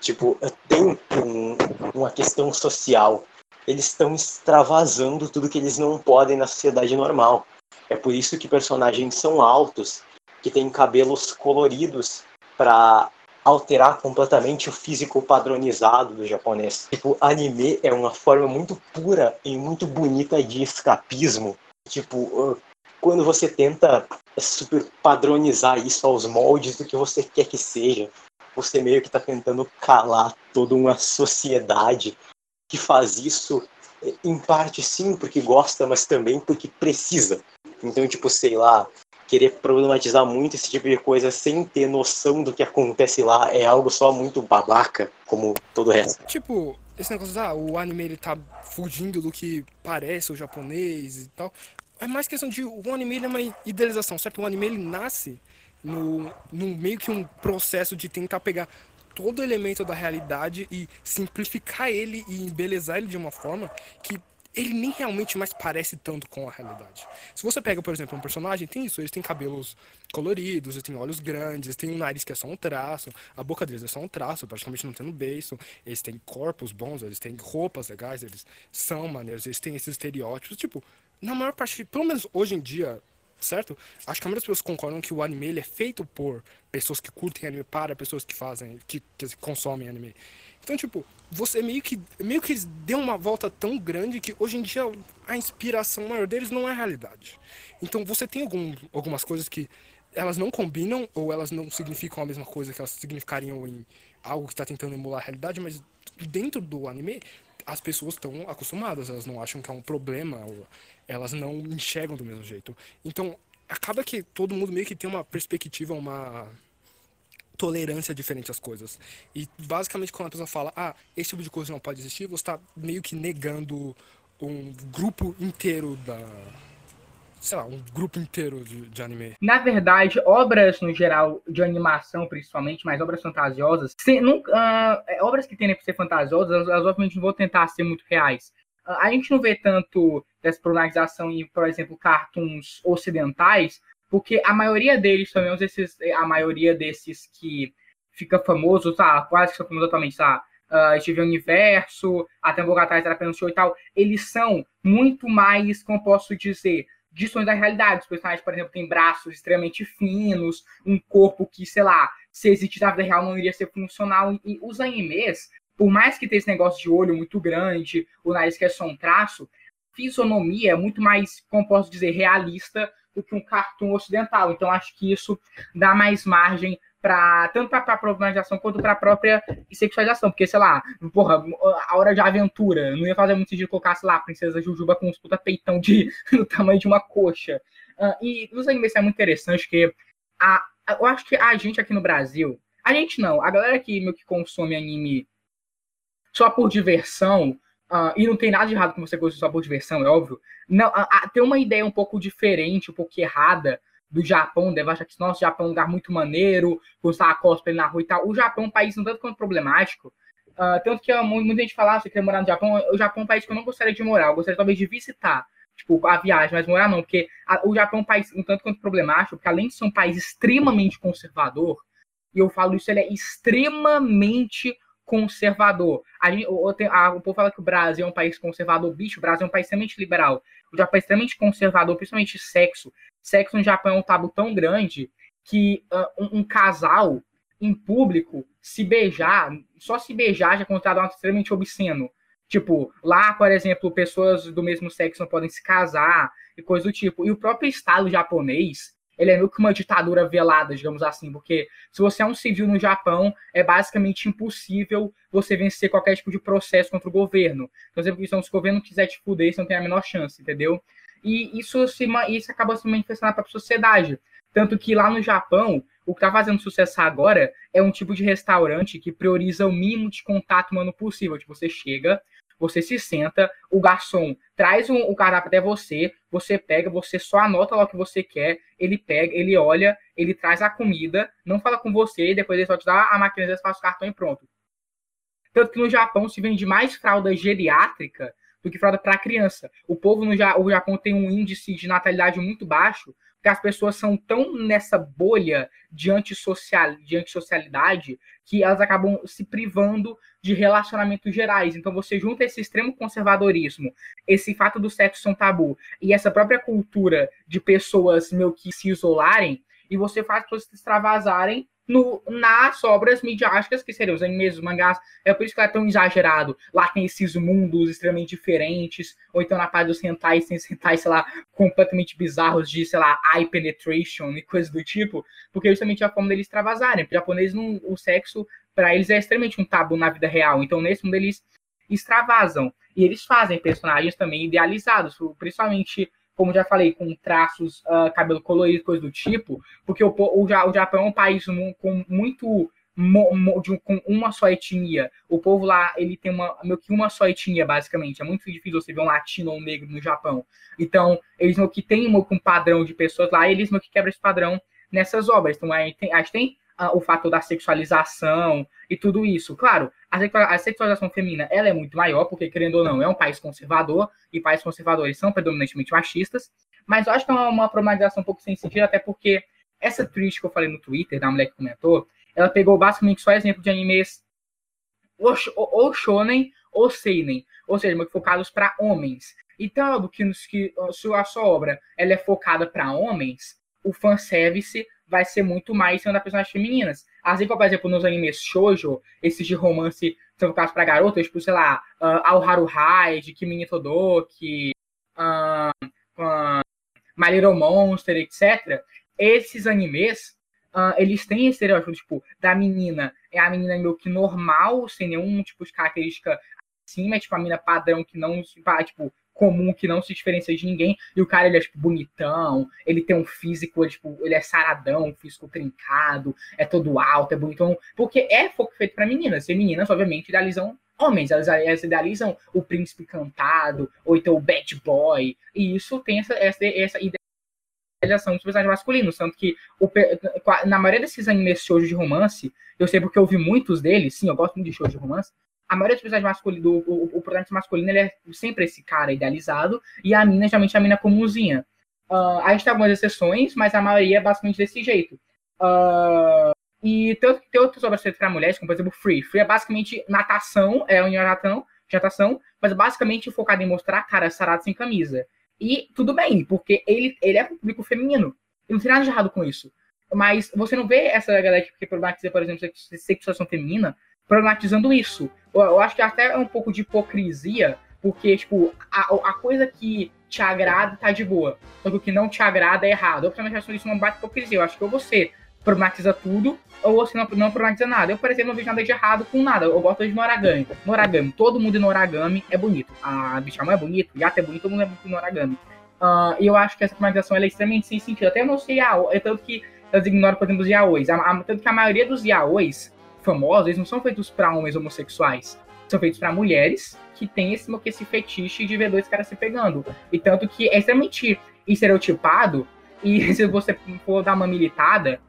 Tipo, tem um, uma questão social. Eles estão extravasando tudo que eles não podem na sociedade normal. É por isso que personagens são altos, que têm cabelos coloridos para alterar completamente o físico padronizado do japonês. Tipo, anime é uma forma muito pura e muito bonita de escapismo. Tipo, quando você tenta super padronizar isso aos moldes do que você quer que seja, você meio que está tentando calar toda uma sociedade que faz isso em parte sim porque gosta, mas também porque precisa. Então, tipo, sei lá, querer problematizar muito esse tipo de coisa sem ter noção do que acontece lá é algo só muito babaca, como todo o resto. Tipo, esse negócio, ah, o anime ele tá fugindo do que parece o japonês e tal. É mais questão de o anime ele é uma idealização, certo? O anime ele nasce no, no meio que um processo de tentar pegar todo elemento da realidade e simplificar ele e embelezar ele de uma forma que ele nem realmente mais parece tanto com a realidade. Se você pega, por exemplo, um personagem, tem isso, eles têm cabelos coloridos, eles têm olhos grandes, eles têm um nariz que é só um traço, a boca deles é só um traço, praticamente não tem no beiço, eles têm corpos bons, eles têm roupas legais, eles são maneiros, eles têm esses estereótipos, tipo, na maior parte, pelo menos hoje em dia, certo? Acho que a maioria das pessoas concordam que o anime ele é feito por pessoas que curtem anime para pessoas que fazem, que, que consomem anime. Então, tipo, você meio que meio que deu uma volta tão grande que hoje em dia a inspiração maior deles não é a realidade. Então, você tem algum, algumas coisas que elas não combinam ou elas não significam a mesma coisa que elas significariam em algo que está tentando emular a realidade, mas dentro do anime as pessoas estão acostumadas, elas não acham que é um problema, elas não enxergam do mesmo jeito. Então, acaba que todo mundo meio que tem uma perspectiva, uma tolerância diferente às coisas. E basicamente quando a pessoa fala, ah, esse tipo de coisa não pode existir, você está meio que negando um grupo inteiro da. Sei lá, um grupo inteiro de, de anime. Na verdade, obras no geral, de animação principalmente, mas obras fantasiosas, se, nunca, uh, obras que tendem a ser fantasiosas, elas, obviamente não vão tentar ser muito reais. Uh, a gente não vê tanto dessa polarização em, por exemplo, cartoons ocidentais, porque a maioria deles, pelo menos esses, a maioria desses que fica famoso, tá, quase que são famosos atualmente, tá, uh, Steven Universo, até um pouco atrás era apenas e tal, eles são muito mais, como posso dizer, distorções da realidade. Os personagens, por exemplo, têm braços extremamente finos, um corpo que, sei lá, se existisse na vida real não iria ser funcional. E os animes, por mais que tenha esse negócio de olho muito grande, o nariz que é só um traço, fisionomia é muito mais, como posso dizer, realista do que um cartoon ocidental. Então, acho que isso dá mais margem para tanto para a problematização quanto para a própria sexualização, porque sei lá, porra, a hora de aventura, não ia fazer muito sentido colocar, sei lá, a princesa Jujuba com uns puta peitão de do tamanho de uma coxa. Uh, e nos animes é muito interessante que a, eu acho que a gente aqui no Brasil, a gente não, a galera que meio que consome anime só por diversão, Uh, e não tem nada de errado com você gostar só por diversão, é óbvio. Não, tem uma ideia um pouco diferente, um pouco errada do Japão, deve achar que nosso Japão é um lugar muito maneiro, gostar cosplay na rua e tal. O Japão é um país um tanto quanto problemático. tanto que muita gente fala, ah, você quer morar no Japão, o Japão é um país que eu não gostaria de morar, eu gostaria talvez de visitar, tipo, a viagem, mas morar não, porque o Japão é um país um tanto quanto problemático, porque além de ser um país extremamente conservador, e eu falo isso, ele é extremamente conservador. A gente, o, a, o povo fala que o Brasil é um país conservador, bicho, o Brasil é um país extremamente liberal. O Japão é extremamente conservador, principalmente sexo. Sexo no Japão é um tabu tão grande que uh, um, um, casal em público se beijar, só se beijar já é considerado extremamente obsceno. Tipo, lá, por exemplo, pessoas do mesmo sexo não podem se casar e coisa do tipo. E o próprio Estado japonês ele é meio que uma ditadura velada, digamos assim, porque se você é um civil no Japão, é basicamente impossível você vencer qualquer tipo de processo contra o governo. Então, se o governo quiser te fuder, você não tem a menor chance, entendeu? E isso, se, isso acaba se manifestando na própria sociedade. Tanto que lá no Japão, o que está fazendo sucesso agora é um tipo de restaurante que prioriza o mínimo de contato humano possível. Tipo, você chega, você se senta, o garçom traz um, o cardápio até você, você pega, você só anota lá o que você quer, ele pega, ele olha, ele traz a comida, não fala com você, depois ele só te dá a máquina, faz o cartão e pronto. Tanto que no Japão se vende mais fralda geriátrica do que fralda para criança. O povo no o Japão tem um índice de natalidade muito baixo, que as pessoas são tão nessa bolha de, antissocial, de antissocialidade que elas acabam se privando de relacionamentos gerais. Então você junta esse extremo conservadorismo, esse fato do sexo ser um tabu e essa própria cultura de pessoas meio que se isolarem e você faz pessoas se extravasarem no, nas obras midiáticas, que seriam os animes, os mangás. É por isso que é tão exagerado. Lá tem esses mundos extremamente diferentes, ou então na parte dos hentais, tem hentais, sei lá, completamente bizarros de, sei lá, eye penetration e coisas do tipo, porque justamente é a forma deles extravasarem. Porque japonês, não, o sexo, para eles, é extremamente um tabu na vida real. Então, nesse mundo, eles extravasam. E eles fazem personagens também idealizados, principalmente como já falei, com traços, uh, cabelo colorido, coisa do tipo, porque o, o, o Japão é um país com muito de, com uma só etnia. O povo lá, ele tem uma, meio que uma só etnia, basicamente. É muito difícil você ver um latino ou um negro no Japão. Então, eles meio que tem um padrão de pessoas lá, e eles meio que quebram esse padrão nessas obras. Então, a gente tem, a gente tem uh, o fator da sexualização e tudo isso. Claro, a, sexualização feminina ela é muito maior, porque, querendo ou não, é um país conservador, e países conservadores são predominantemente machistas, mas eu acho que é uma, uma problematização um pouco sem sentido, até porque essa tweet que eu falei no Twitter, da mulher que comentou, ela pegou basicamente só exemplo de animes ou, ou shonen ou seinen, ou seja, focados para homens. Então, do que, que se a sua obra ela é focada para homens, o fanservice vai ser muito mais sendo das personagens femininas. Assim como, por exemplo, nos animes shoujo, esses de romance são focados para garotas, tipo, sei lá, uh, Aoharu Hide, Kimi Todoki, uh, uh, My Little Monster, etc. Esses animes, uh, eles têm esse estereótipo, tipo, da menina, é a menina meio que normal, sem nenhum tipo de característica acima, é tipo a menina padrão que não, tipo, comum que não se diferencia de ninguém. E o cara, ele é, tipo, bonitão, ele tem um físico, ele, tipo, ele é saradão, físico trincado, é todo alto, é bonitão. Porque é feito para meninas. E meninas, obviamente, idealizam homens. Elas, elas idealizam o príncipe cantado, ou então o bad boy. E isso tem essa, essa, essa idealização dos personagens masculinos. Tanto que, o, na maioria desses animes shows de romance, eu sei porque eu vi muitos deles, sim, eu gosto muito de shows de romance, a maioria dos personagens masculinos, o, o, o protagonista masculino, ele é sempre esse cara idealizado, e a mina, geralmente, é a mina comumzinha. Uh, a gente tem algumas exceções, mas a maioria é basicamente desse jeito. Uh, e tem, tem outras obras feitas para mulheres, como por exemplo Free. Free é basicamente natação, é uma natação, natação, mas basicamente focado em mostrar cara sarado sem camisa. E tudo bem, porque ele, ele é público feminino. E não tem nada de errado com isso. Mas você não vê essa galera que problematiza, por exemplo, sexualização feminina problematizando isso. Eu, eu, acho que até é um pouco de hipocrisia, porque, tipo, a, a coisa que te agrada tá de boa, só que o que não te agrada é errado. Eu também acho isso uma baita hipocrisia. Eu acho que ou você problematiza tudo, ou você não, não problematiza nada. Eu, por exemplo, não vejo nada de errado com nada. Eu gosto de Noragami. Noragami, todo mundo em Noragami é bonito. A Bichamon é bonito, Yata é bonito, todo mundo é bonito em Noragami. Uh, e eu acho que essa problematização é extremamente sem sentido. Até eu não sei, ah, é tanto que elas ignoram, por exemplo, os yaois. A, a, tanto que a maioria dos yaois famosos, eles não são feitos para homens homossexuais. São feitos para mulheres que têm esse, esse fetiche de ver dois caras se pegando. E tanto que é extremamente estereotipado. E se você for dar uma militada,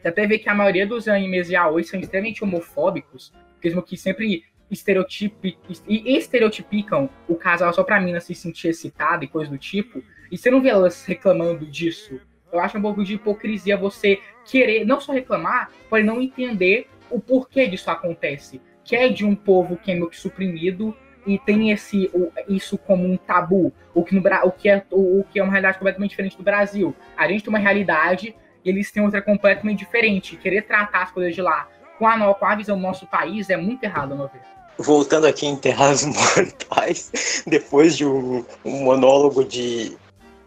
você até vê que a maioria dos animes yaoi são extremamente homofóbicos, mesmo que sempre estereotipi, estereotipicam o casal só pra mina se sentir excitada e coisa do tipo. E você não vê elas reclamando disso. Eu acho um pouco de hipocrisia você querer não só reclamar, porém não entender o porquê disso acontece. Que é de um povo que é meio que suprimido e tem esse o, isso como um tabu, o que, no, o, que é, o, o que é uma realidade completamente diferente do Brasil. A gente tem uma realidade e eles têm outra completamente diferente. Querer tratar as coisas de lá com a, com a visão do nosso país é muito errado, a meu ver. Voltando aqui em Terras Mortais, depois de um, um monólogo de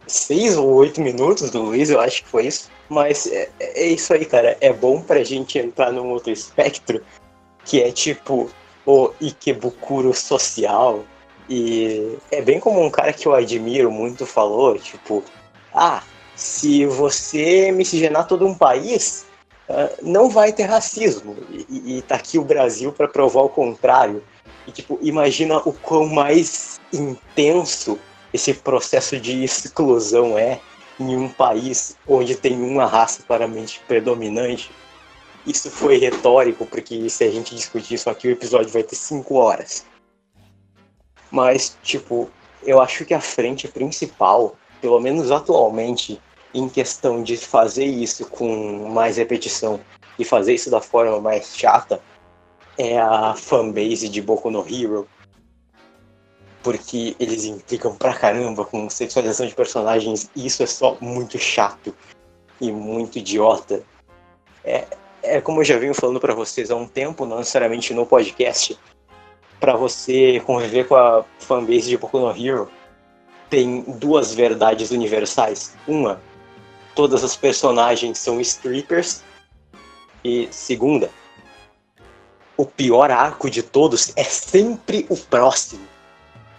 seis ou oito minutos do Luiz, eu acho que foi isso. Mas é, é isso aí, cara. É bom pra gente entrar num outro espectro, que é tipo o Ikebukuro social. E é bem como um cara que eu admiro muito falou, tipo, ah, se você miscigenar todo um país, uh, não vai ter racismo. E, e tá aqui o Brasil para provar o contrário. E tipo, imagina o quão mais intenso esse processo de exclusão é em um país onde tem uma raça claramente predominante. Isso foi retórico, porque se a gente discutir isso aqui, o episódio vai ter cinco horas. Mas, tipo, eu acho que a frente principal, pelo menos atualmente, em questão de fazer isso com mais repetição e fazer isso da forma mais chata, é a fanbase de Boku no Hero, porque eles implicam pra caramba com sexualização de personagens e isso é só muito chato e muito idiota. é, é como eu já venho falando para vocês há um tempo, não necessariamente no podcast, para você conviver com a fanbase de Boku no Hero, tem duas verdades universais. Uma, todas as personagens são strippers. E segunda, o pior arco de todos é sempre o próximo.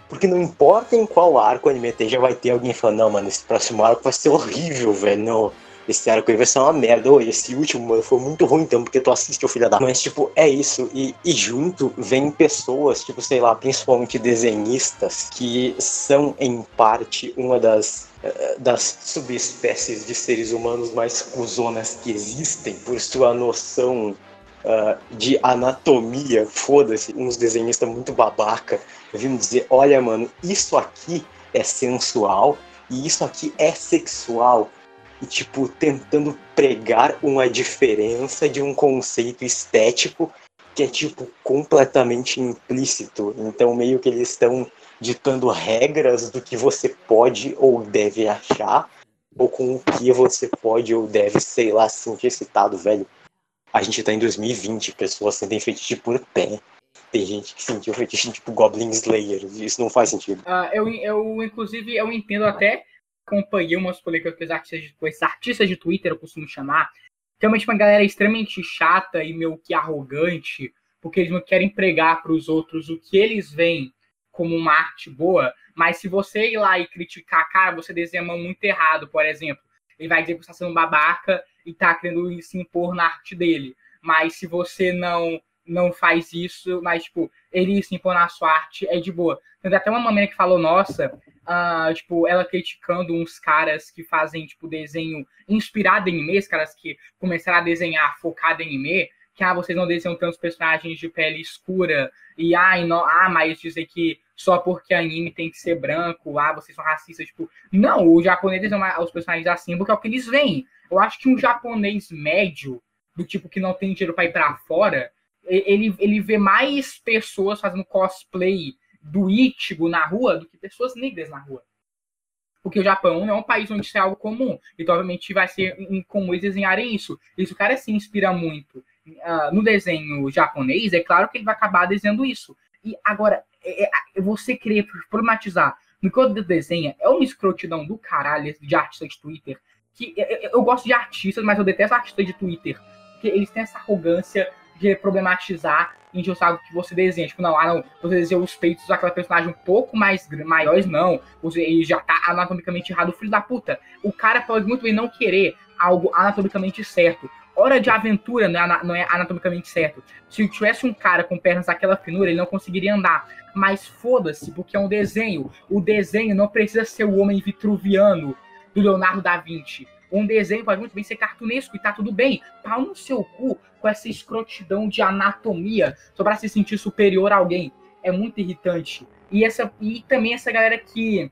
Porque não importa em qual arco o anime já vai ter alguém falando, não, mano, esse próximo arco vai ser horrível, velho. Não, esse arco aí vai ser uma merda. Ou esse último, mano, foi muito ruim então, porque tu assistiu, filha da. Mas, tipo, é isso. E, e junto vem pessoas, tipo, sei lá, principalmente desenhistas, que são, em parte, uma das eh, das subespécies de seres humanos mais cuzonas que existem, por sua noção uh, de anatomia, foda-se, uns desenhistas muito babaca, vindo dizer, olha, mano, isso aqui é sensual e isso aqui é sexual. E, tipo, tentando pregar uma diferença de um conceito estético que é, tipo, completamente implícito. Então, meio que eles estão ditando regras do que você pode ou deve achar, ou com o que você pode ou deve, sei lá, se sentir excitado, velho. A gente tá em 2020, pessoas sentem fetiche por pé. Tem gente que sentiu fetiche tipo Goblin Slayer. Isso não faz sentido. Uh, eu, eu, inclusive, eu entendo até. Acompanhei umas polêmicas com os esses artistas de Twitter, eu costumo chamar. Realmente uma galera extremamente chata e meio que arrogante, porque eles não querem pregar para os outros o que eles veem como uma arte boa. Mas se você ir lá e criticar, cara, você desenha muito errado, por exemplo. Ele vai dizer que você está sendo babaca e tá querendo se impor na arte dele. Mas se você não não faz isso, mas, tipo, ele se impor na sua arte é de boa. Tem até uma maneira que falou, nossa, uh, tipo, ela criticando uns caras que fazem, tipo, desenho inspirado em anime, caras que começaram a desenhar focado em anime, que, ah, vocês não desenham tantos personagens de pele escura, e, ah, e não, ah mas dizer que só porque anime tem que ser branco, ah, vocês são racistas, tipo, não, o japonês desenha os personagens assim porque é o que eles veem. Eu acho que um japonês médio, do tipo que não tem dinheiro para ir para fora, ele, ele vê mais pessoas fazendo cosplay do Ichigo na rua do que pessoas negras na rua. Porque o Japão não é um país onde isso é algo comum. Então, obviamente, vai ser incomum eles desenharem isso. Isso o cara se inspira muito uh, no desenho japonês, é claro que ele vai acabar desenhando isso. E agora, é, é, você querer problematizar no que eu desenha é uma escrotidão do caralho de artista de Twitter que eu, eu gosto de artistas, mas eu detesto artistas de Twitter, porque eles têm essa arrogância de problematizar em algo que você desenha. Tipo, não, ah, não, você desenha os peitos daquela personagem um pouco mais maiores, não. Você, ele já tá anatomicamente errado, filho da puta. O cara pode muito bem não querer algo anatomicamente certo. Hora de aventura não é, não é anatomicamente certo. Se tivesse um cara com pernas daquela finura, ele não conseguiria andar. Mas foda-se, porque é um desenho. O desenho não precisa ser o homem vitruviano do Leonardo da Vinci. Um desenho pode muito bem ser cartunesco e tá tudo bem. Pau no seu cu com essa escrotidão de anatomia só pra se sentir superior a alguém. É muito irritante. E, essa, e também essa galera que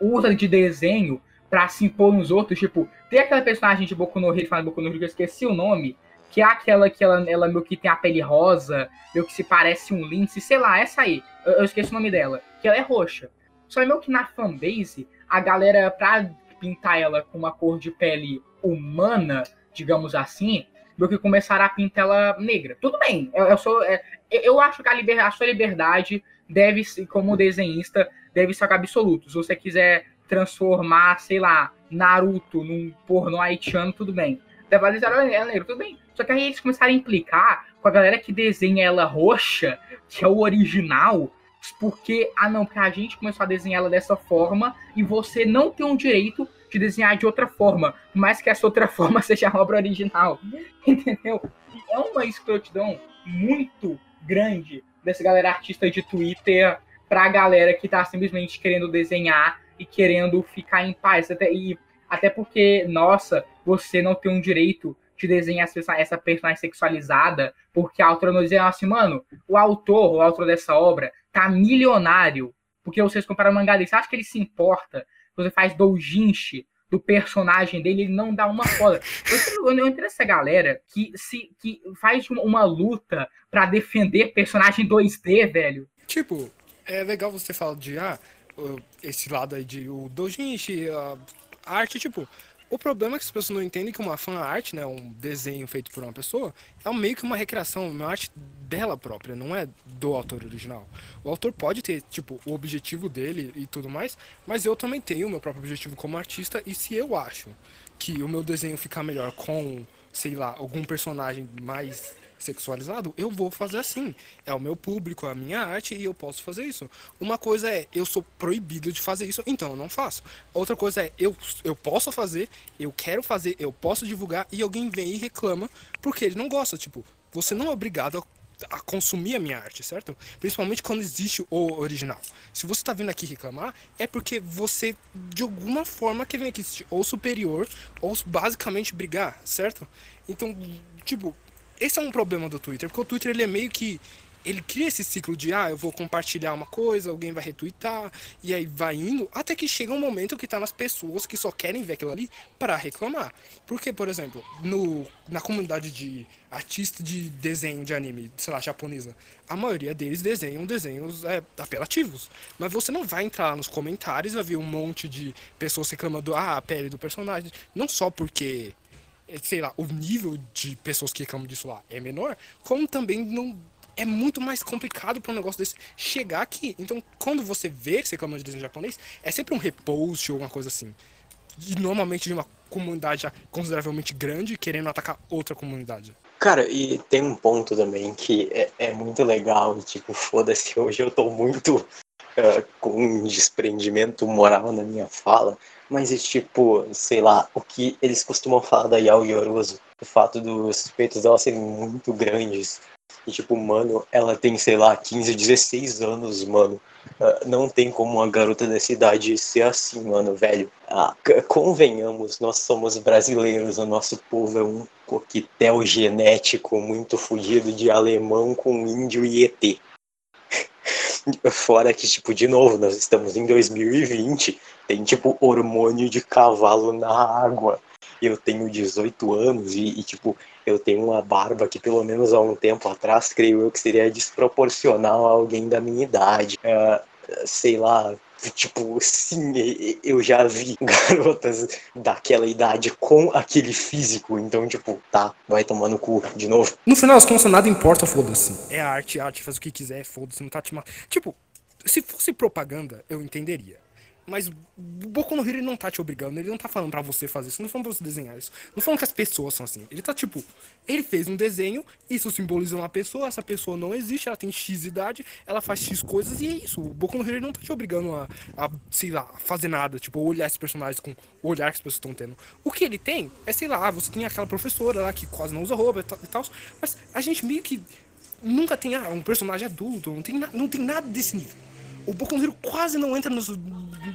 usa de desenho pra se impor nos outros. Tipo, tem aquela personagem de Boku no Hero, fala Boku no Hero, que eu esqueci o nome. Que é aquela que ela, ela meio que tem a pele rosa, meio que se parece um lince, sei lá, essa aí. Eu, eu esqueci o nome dela. Que ela é roxa. Só é meio que na fanbase, a galera, pra pintar ela com uma cor de pele humana, digamos assim, do que começar a pintar ela negra. Tudo bem, eu, eu sou, é, eu acho que a, liber, a, sua liberdade deve, como desenhista, deve ser absoluto. Se você quiser transformar, sei lá, Naruto num porno haitiano, tudo bem. Devalizar ela negra, tudo bem. Só que aí eles começaram a implicar com a galera que desenha ela roxa, que é o original, porque, ah não, porque a gente começou a desenhar ela dessa forma e você não tem o direito de desenhar de outra forma, mas que essa outra forma seja a obra original. Entendeu? É uma escrotidão muito grande dessa galera artista de Twitter pra galera que tá simplesmente querendo desenhar e querendo ficar em paz. Até, e, até porque, nossa, você não tem um direito de desenhar essa, essa personagem sexualizada, porque a autora nos diz assim, mano, o autor, o autor dessa obra, tá milionário, porque vocês comparam o mangá dele, você acha que ele se importa? Você faz doujinshi do personagem dele, ele não dá uma foda. Eu, eu, eu essa galera que se que faz uma, uma luta para defender personagem 2D, velho. Tipo, é legal você falar de ah, esse lado aí de o doujinshi, a arte, tipo, O problema é que as pessoas não entendem que uma fan art, né, um desenho feito por uma pessoa, é meio que uma recreação, uma arte dela própria, não é do autor original. O autor pode ter, tipo, o objetivo dele e tudo mais, mas eu também tenho o meu próprio objetivo como artista, e se eu acho que o meu desenho ficar melhor com, sei lá, algum personagem mais sexualizado, eu vou fazer assim. É o meu público, é a minha arte e eu posso fazer isso. Uma coisa é eu sou proibido de fazer isso, então eu não faço. Outra coisa é eu, eu posso fazer, eu quero fazer, eu posso divulgar e alguém vem e reclama porque ele não gosta. Tipo, você não é obrigado a a consumir a minha arte, certo? Principalmente quando existe o original. Se você está vindo aqui reclamar, é porque você, de alguma forma, quer vir aqui ou superior, ou basicamente brigar, certo? Então, tipo, esse é um problema do Twitter, porque o Twitter ele é meio que ele cria esse ciclo de ah, eu vou compartilhar uma coisa, alguém vai retweetar, e aí vai indo, até que chega um momento que tá nas pessoas que só querem ver aquilo ali para reclamar. Porque, por exemplo, no, na comunidade de artistas de desenho de anime, sei lá, japonesa, a maioria deles desenham desenhos é, apelativos. Mas você não vai entrar nos comentários vai ver um monte de pessoas reclamando ah, a pele do personagem, não só porque sei lá, o nível de pessoas que reclamam disso lá é menor, como também não é muito mais complicado para um negócio desse chegar aqui. Então, quando você vê que você reclama de desenho japonês, é sempre um repost ou alguma coisa assim. E normalmente de uma comunidade consideravelmente grande querendo atacar outra comunidade. Cara, e tem um ponto também que é, é muito legal, tipo, foda-se, hoje eu tô muito uh, com um desprendimento moral na minha fala, mas tipo, sei lá, o que eles costumam falar da Yao Yoroso, o fato dos peitos dela serem muito grandes. E tipo, mano, ela tem, sei lá, 15, 16 anos, mano. Uh, não tem como uma garota dessa idade ser assim, mano, velho. Ah, convenhamos, nós somos brasileiros, o nosso povo é um coquetel genético muito fugido de alemão com índio e ET. Fora que, tipo, de novo, nós estamos em 2020, tem, tipo, hormônio de cavalo na água. Eu tenho 18 anos e, e, tipo, eu tenho uma barba que, pelo menos há um tempo atrás, creio eu que seria desproporcional a alguém da minha idade. Uh, sei lá, tipo, sim, eu já vi garotas daquela idade com aquele físico, então, tipo, tá, vai tomar no cu de novo. No final das contas, nada importa, foda-se. É arte, arte, faz o que quiser, foda-se, não tá te matando. Tipo, se fosse propaganda, eu entenderia. Mas o Boku no Hero ele não tá te obrigando, ele não tá falando para você fazer isso, não falando pra você desenhar isso. Não falando que as pessoas são assim. Ele tá tipo, ele fez um desenho, isso simboliza uma pessoa, essa pessoa não existe, ela tem X idade, ela faz X coisas e é isso. O Boku no Hero ele não tá te obrigando a, a, sei lá, fazer nada, tipo, olhar esses personagens com o olhar que as pessoas estão tendo. O que ele tem é, sei lá, você tem aquela professora lá que quase não usa roupa e tal, mas a gente meio que nunca tem ah, um personagem adulto, não tem, não tem nada desse nível o Boku quase não entra nos,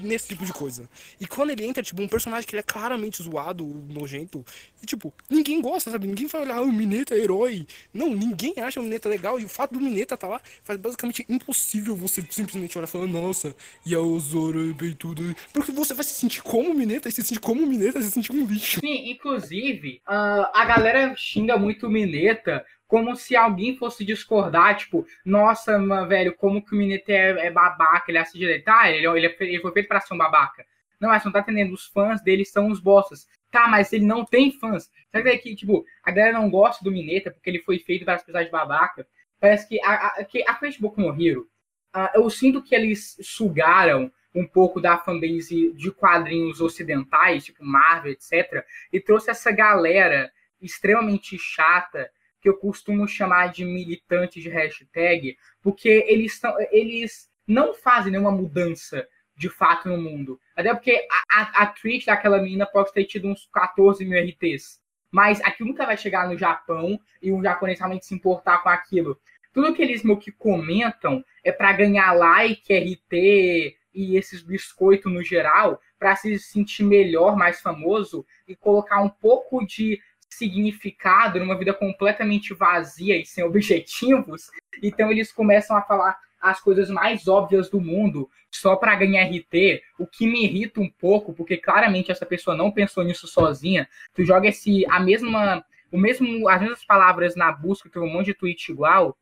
nesse tipo de coisa. E quando ele entra, tipo, um personagem que ele é claramente zoado, nojento, e tipo, ninguém gosta, sabe? Ninguém olhar, ah, o Mineta é herói. Não, ninguém acha o Mineta legal. E o fato do Mineta tá lá faz basicamente impossível você simplesmente olhar e falar, nossa, e a Ozora bem tudo. Porque você vai se sentir como o Mineta, e se sentir como o Mineta, se sentir um lixo. Sim, inclusive, uh, a galera xinga muito o Mineta como se alguém fosse discordar, tipo, nossa, velho, como que o Mineta é, é babaca, ele é assim direito. Ah, ele, ele, ele foi feito pra ser um babaca. Não, mas não tá entendendo, os fãs dele são os bosses. Tá, mas ele não tem fãs. Sabe que, tipo, a galera não gosta do Mineta porque ele foi feito para as pessoas de babaca? Parece que a, a, que a Facebook no Hero, uh, eu sinto que eles sugaram um pouco da fanbase de quadrinhos ocidentais, tipo Marvel, etc., e trouxe essa galera extremamente chata que eu costumo chamar de militantes de hashtag, porque eles, tão, eles não fazem nenhuma mudança de fato no mundo. Até porque a, a, a Twitch daquela mina pode ter tido uns 14 mil RTs. Mas aquilo nunca vai chegar no Japão e o japonês realmente se importar com aquilo. Tudo que eles meio que comentam é para ganhar like, RT e esses biscoitos no geral, para se sentir melhor, mais famoso e colocar um pouco de significado numa vida completamente vazia e sem objetivos. Então eles começam a falar as coisas mais óbvias do mundo só para ganhar RT, o que me irrita um pouco, porque claramente essa pessoa não pensou nisso sozinha. Tu joga esse a mesma o mesmo as mesmas palavras na busca, tem um monte de tweet igual.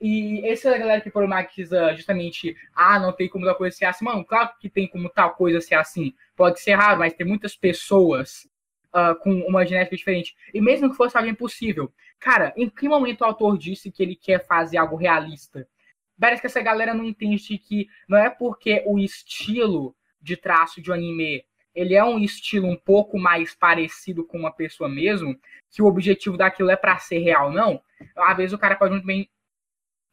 E essa galera que problematiza justamente, ah, não tem como tal coisa ser assim. Mano, claro que tem como tal coisa ser assim. Pode ser raro, mas tem muitas pessoas uh, com uma genética diferente. E mesmo que fosse algo impossível. Cara, em que momento o autor disse que ele quer fazer algo realista? Parece que essa galera não entende que não é porque o estilo de traço de um anime ele é um estilo um pouco mais parecido com uma pessoa mesmo, que o objetivo daquilo é para ser real, não. Às vezes o cara pode muito bem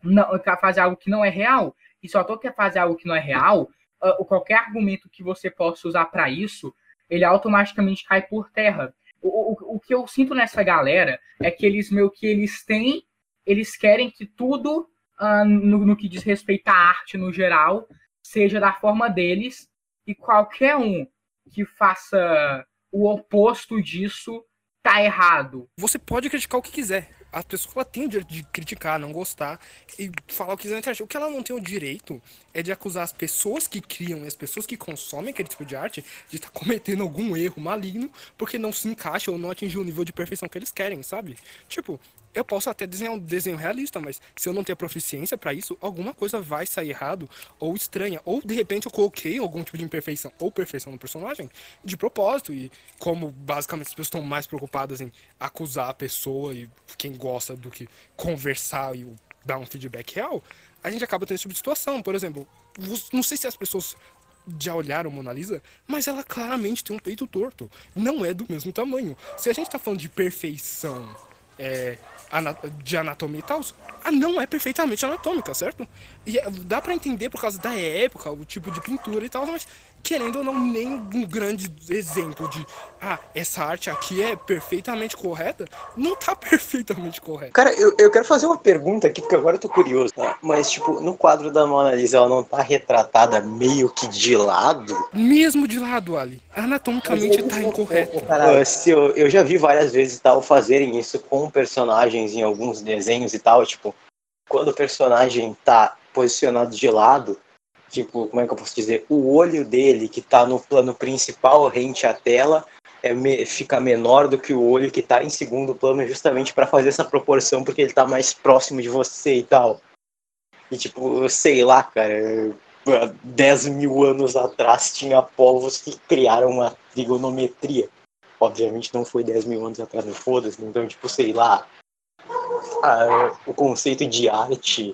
não, fazer algo que não é real, e só tô quer fazer algo que não é real, uh, qualquer argumento que você possa usar para isso, ele automaticamente cai por terra. O, o, o que eu sinto nessa galera é que eles meio que eles têm, eles querem que tudo uh, no, no que diz respeito à arte no geral seja da forma deles e qualquer um que faça o oposto disso tá errado. Você pode criticar o que quiser a pessoa tem o direito de criticar, não gostar e falar o que quiser na internet. O que ela não tem o direito é de acusar as pessoas que criam e as pessoas que consomem aquele tipo de arte de estar tá cometendo algum erro maligno porque não se encaixa ou não atingiu o nível de perfeição que eles querem, sabe? Tipo, eu posso até desenhar um desenho realista, mas se eu não ter proficiência para isso, alguma coisa vai sair errado ou estranha. Ou de repente eu coloquei algum tipo de imperfeição ou perfeição no personagem de propósito. E como basicamente as pessoas estão mais preocupadas em acusar a pessoa e quem gosta do que conversar e dar um feedback real, a gente acaba tendo esse tipo de situação. Por exemplo, não sei se as pessoas já olharam Mona Lisa, mas ela claramente tem um peito torto. Não é do mesmo tamanho. Se a gente tá falando de perfeição é, de anatomia e tal, não é perfeitamente anatômica, certo? E é, dá para entender por causa da época, o tipo de pintura e tal, mas querendo ou não, nem um grande exemplo de ah, essa arte aqui é perfeitamente correta, não tá perfeitamente correta. Cara, eu, eu quero fazer uma pergunta aqui, porque agora eu tô curioso, tá? Mas, tipo, no quadro da Mona Lisa, ela não tá retratada meio que de lado? Mesmo de lado, Ali. Anatomicamente tá incorreta. Cara, se eu, eu já vi várias vezes tal fazerem isso com personagens em alguns desenhos e tal, tipo, quando o personagem tá posicionado de lado, tipo, como é que eu posso dizer? O olho dele, que tá no plano principal, rente à tela, é, me, fica menor do que o olho que tá em segundo plano, justamente para fazer essa proporção, porque ele tá mais próximo de você e tal. E, tipo, sei lá, cara, 10 mil anos atrás tinha povos que criaram uma trigonometria. Obviamente não foi 10 mil anos atrás, não foda-se. Então, tipo, sei lá, o conceito de arte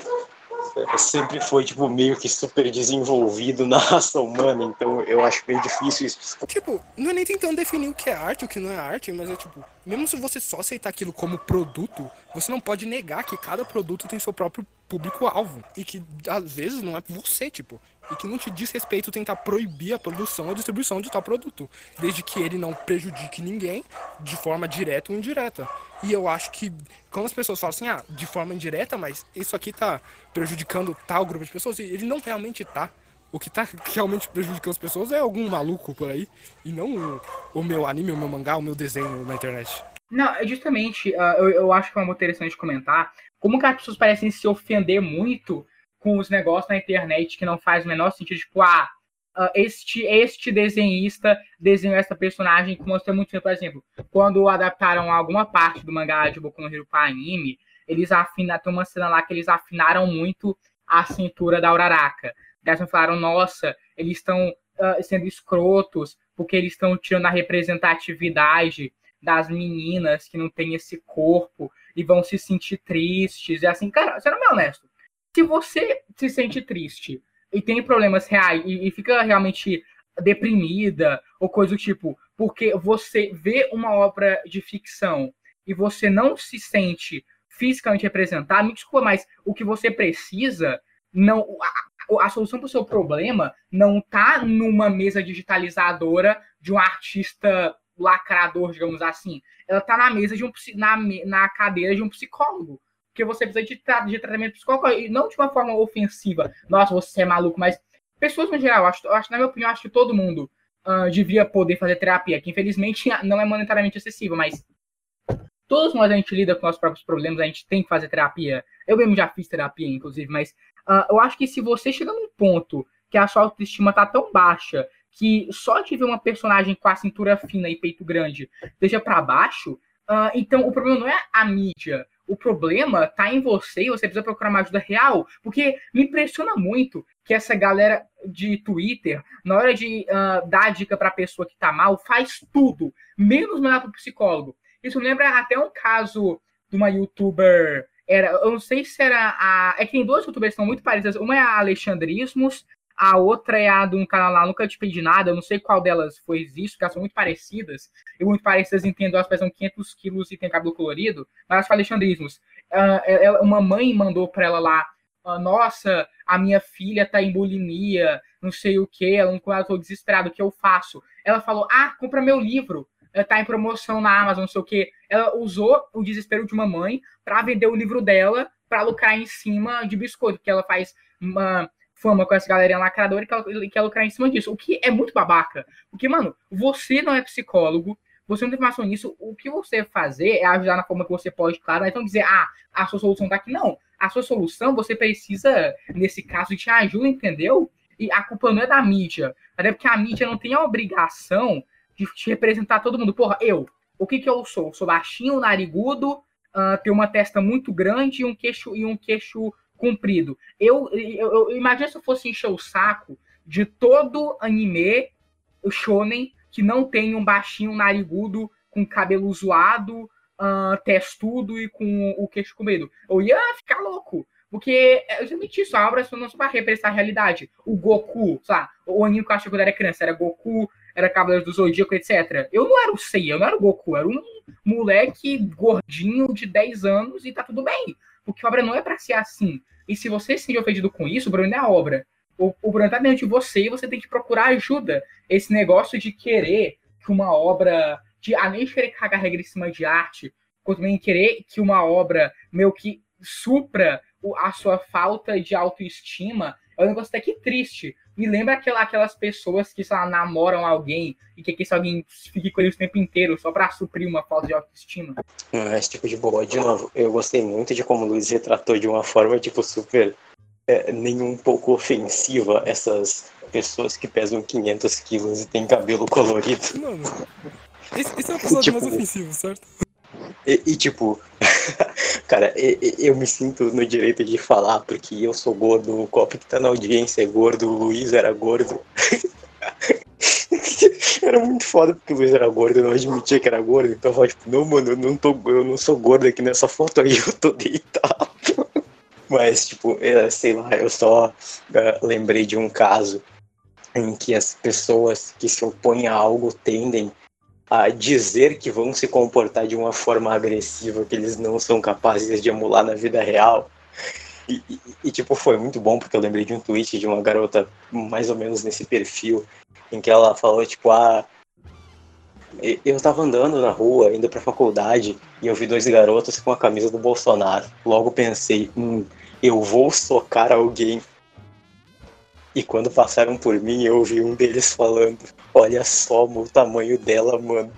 sempre foi, tipo, meio que super desenvolvido na raça humana, então eu acho meio difícil isso. Tipo, não é nem tentando definir o que é arte, o que não é arte, mas é tipo, mesmo se você só aceitar aquilo como produto, você não pode negar que cada produto tem seu próprio público-alvo. E que às vezes não é você, tipo. E que não te diz respeito tentar proibir a produção ou distribuição de tal produto. Desde que ele não prejudique ninguém de forma direta ou indireta. E eu acho que quando as pessoas falam assim, ah, de forma indireta, mas isso aqui tá prejudicando tal grupo de pessoas, ele não realmente tá. O que tá realmente prejudicando as pessoas é algum maluco por aí, e não o, o meu anime, o meu mangá, o meu desenho na internet. Não, é justamente, uh, eu, eu acho que é uma interessante comentar como que as pessoas parecem se ofender muito com os negócios na internet que não faz o menor sentido, tipo, ah, uh, este, este desenhista desenhou essa personagem que mostrou muito por exemplo, quando adaptaram alguma parte do mangá de Boku no Hero para anime, eles afinam, tem uma cena lá que eles afinaram muito a cintura da Uraraka. Eles falaram, nossa, eles estão uh, sendo escrotos porque eles estão tirando a representatividade das meninas que não têm esse corpo e vão se sentir tristes. E assim, cara, sendo bem honesto, se você se sente triste e tem problemas reais e, e fica realmente deprimida ou coisa do tipo, porque você vê uma obra de ficção e você não se sente fisicamente representado, me desculpa, mas o que você precisa não a, a solução para o seu problema não está numa mesa digitalizadora de um artista lacrador, digamos assim. Ela está na mesa de um na, na cadeira de um psicólogo que você precisa de, tra de tratamento psicológico, e não de uma forma ofensiva, nossa, você é maluco, mas pessoas no geral, acho, acho na minha opinião, acho que todo mundo uh, devia poder fazer terapia, que infelizmente não é monetariamente acessível, mas todos nós a gente lida com nossos próprios problemas, a gente tem que fazer terapia. Eu mesmo já fiz terapia, inclusive, mas uh, eu acho que se você chega num ponto que a sua autoestima tá tão baixa que só de ver uma personagem com a cintura fina e peito grande deixa para baixo, Uh, então, o problema não é a mídia. O problema tá em você e você precisa procurar uma ajuda real. Porque me impressiona muito que essa galera de Twitter, na hora de uh, dar dica pra pessoa que tá mal, faz tudo, menos mandar pro psicólogo. Isso me lembra até um caso de uma youtuber. Era, eu não sei se era a. É que tem duas youtubers que são muito parecidas. Uma é a Alexandrismos, a outra é a de um canal lá, nunca te pedi nada. Eu não sei qual delas foi isso, porque elas são muito parecidas. E muito parecidas, entendo, elas pesam 500 quilos e tem cabelo colorido. Mas elas são Alexandrismos. Uh, uma mãe mandou pra ela lá Uh, nossa, a minha filha tá em bulimia, não sei o que, ela, ela tô desesperado, o que eu faço? Ela falou, ah, compra meu livro, tá em promoção na Amazon, não sei o que. Ela usou o desespero de uma mãe para vender o livro dela para lucrar em cima de biscoito, que ela faz uma fama com essa galerinha lacradora e que ela quer lucrar em cima disso. O que é muito babaca. Porque, mano, você não é psicólogo, você não tem informação nisso. O que você fazer é ajudar na forma que você pode, claro. Não é então dizer, ah, a sua solução tá aqui. Não a sua solução, você precisa, nesse caso, de ajuda, entendeu? E a culpa não é da mídia. Até porque a mídia não tem a obrigação de te representar todo mundo. Porra, eu, o que que eu sou? Sou baixinho, narigudo, uh, tenho uma testa muito grande e um queixo, e um queixo comprido. Eu, eu, eu imagino se eu fosse encher o saco de todo anime shonen que não tem um baixinho narigudo com cabelo zoado, uh, testudo e com o queixo comprido. Eu ia ficar louco. Porque é justamente isso, a obra não só para representar a realidade. O Goku, sabe? O anime que eu achei quando era criança era Goku, era Cavaleiro do Zodíaco, etc. Eu não era o Seiya, eu não era o Goku, era um moleque gordinho de 10 anos e tá tudo bem. Porque obra não é para ser assim. E se você se sente ofendido com isso, o problema é a obra. O, o problema tá dentro de você e você tem que procurar ajuda. Esse negócio de querer que uma obra de além de querer cagar regra em cima de arte, quanto também querer que uma obra meio que supra a sua falta de autoestima, é um negócio até que triste. Me lembra aquela, aquelas pessoas que, sei lá, namoram alguém e que, que esse alguém fique com eles o tempo inteiro só para suprir uma falta de autoestima. Esse tipo de boa, de novo, eu gostei muito de como o Luiz retratou de uma forma, tipo, super é, nem um pouco ofensiva essas pessoas que pesam 500 quilos e têm cabelo colorido. Mano, esse, esse é o episódio tipo, mais ofensivo, certo? E, e tipo, cara, eu me sinto no direito de falar, porque eu sou gordo, o copo que tá na audiência é gordo, o Luiz era gordo. era muito foda porque o Luiz era gordo, eu não admitia que era gordo, então eu falava, tipo, não, mano, eu não, tô, eu não sou gordo aqui nessa foto aí, eu tô deitado. Mas, tipo, sei lá, eu só uh, lembrei de um caso em que as pessoas que se opõem a algo tendem a dizer que vão se comportar de uma forma agressiva que eles não são capazes de emular na vida real. E, e, e, tipo, foi muito bom porque eu lembrei de um tweet de uma garota mais ou menos nesse perfil, em que ela falou, tipo, ah, eu tava andando na rua, indo pra faculdade, e eu vi dois garotos com a camisa do Bolsonaro. Logo pensei, hum, eu vou socar alguém. E quando passaram por mim, eu ouvi um deles falando: Olha só o tamanho dela, mano.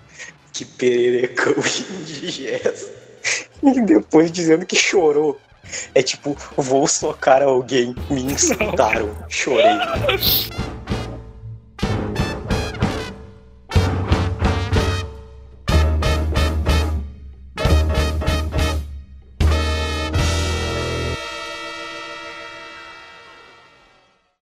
Que pererecão indigesta. E depois dizendo que chorou. É tipo, vou socar alguém. Me insultaram. Chorei.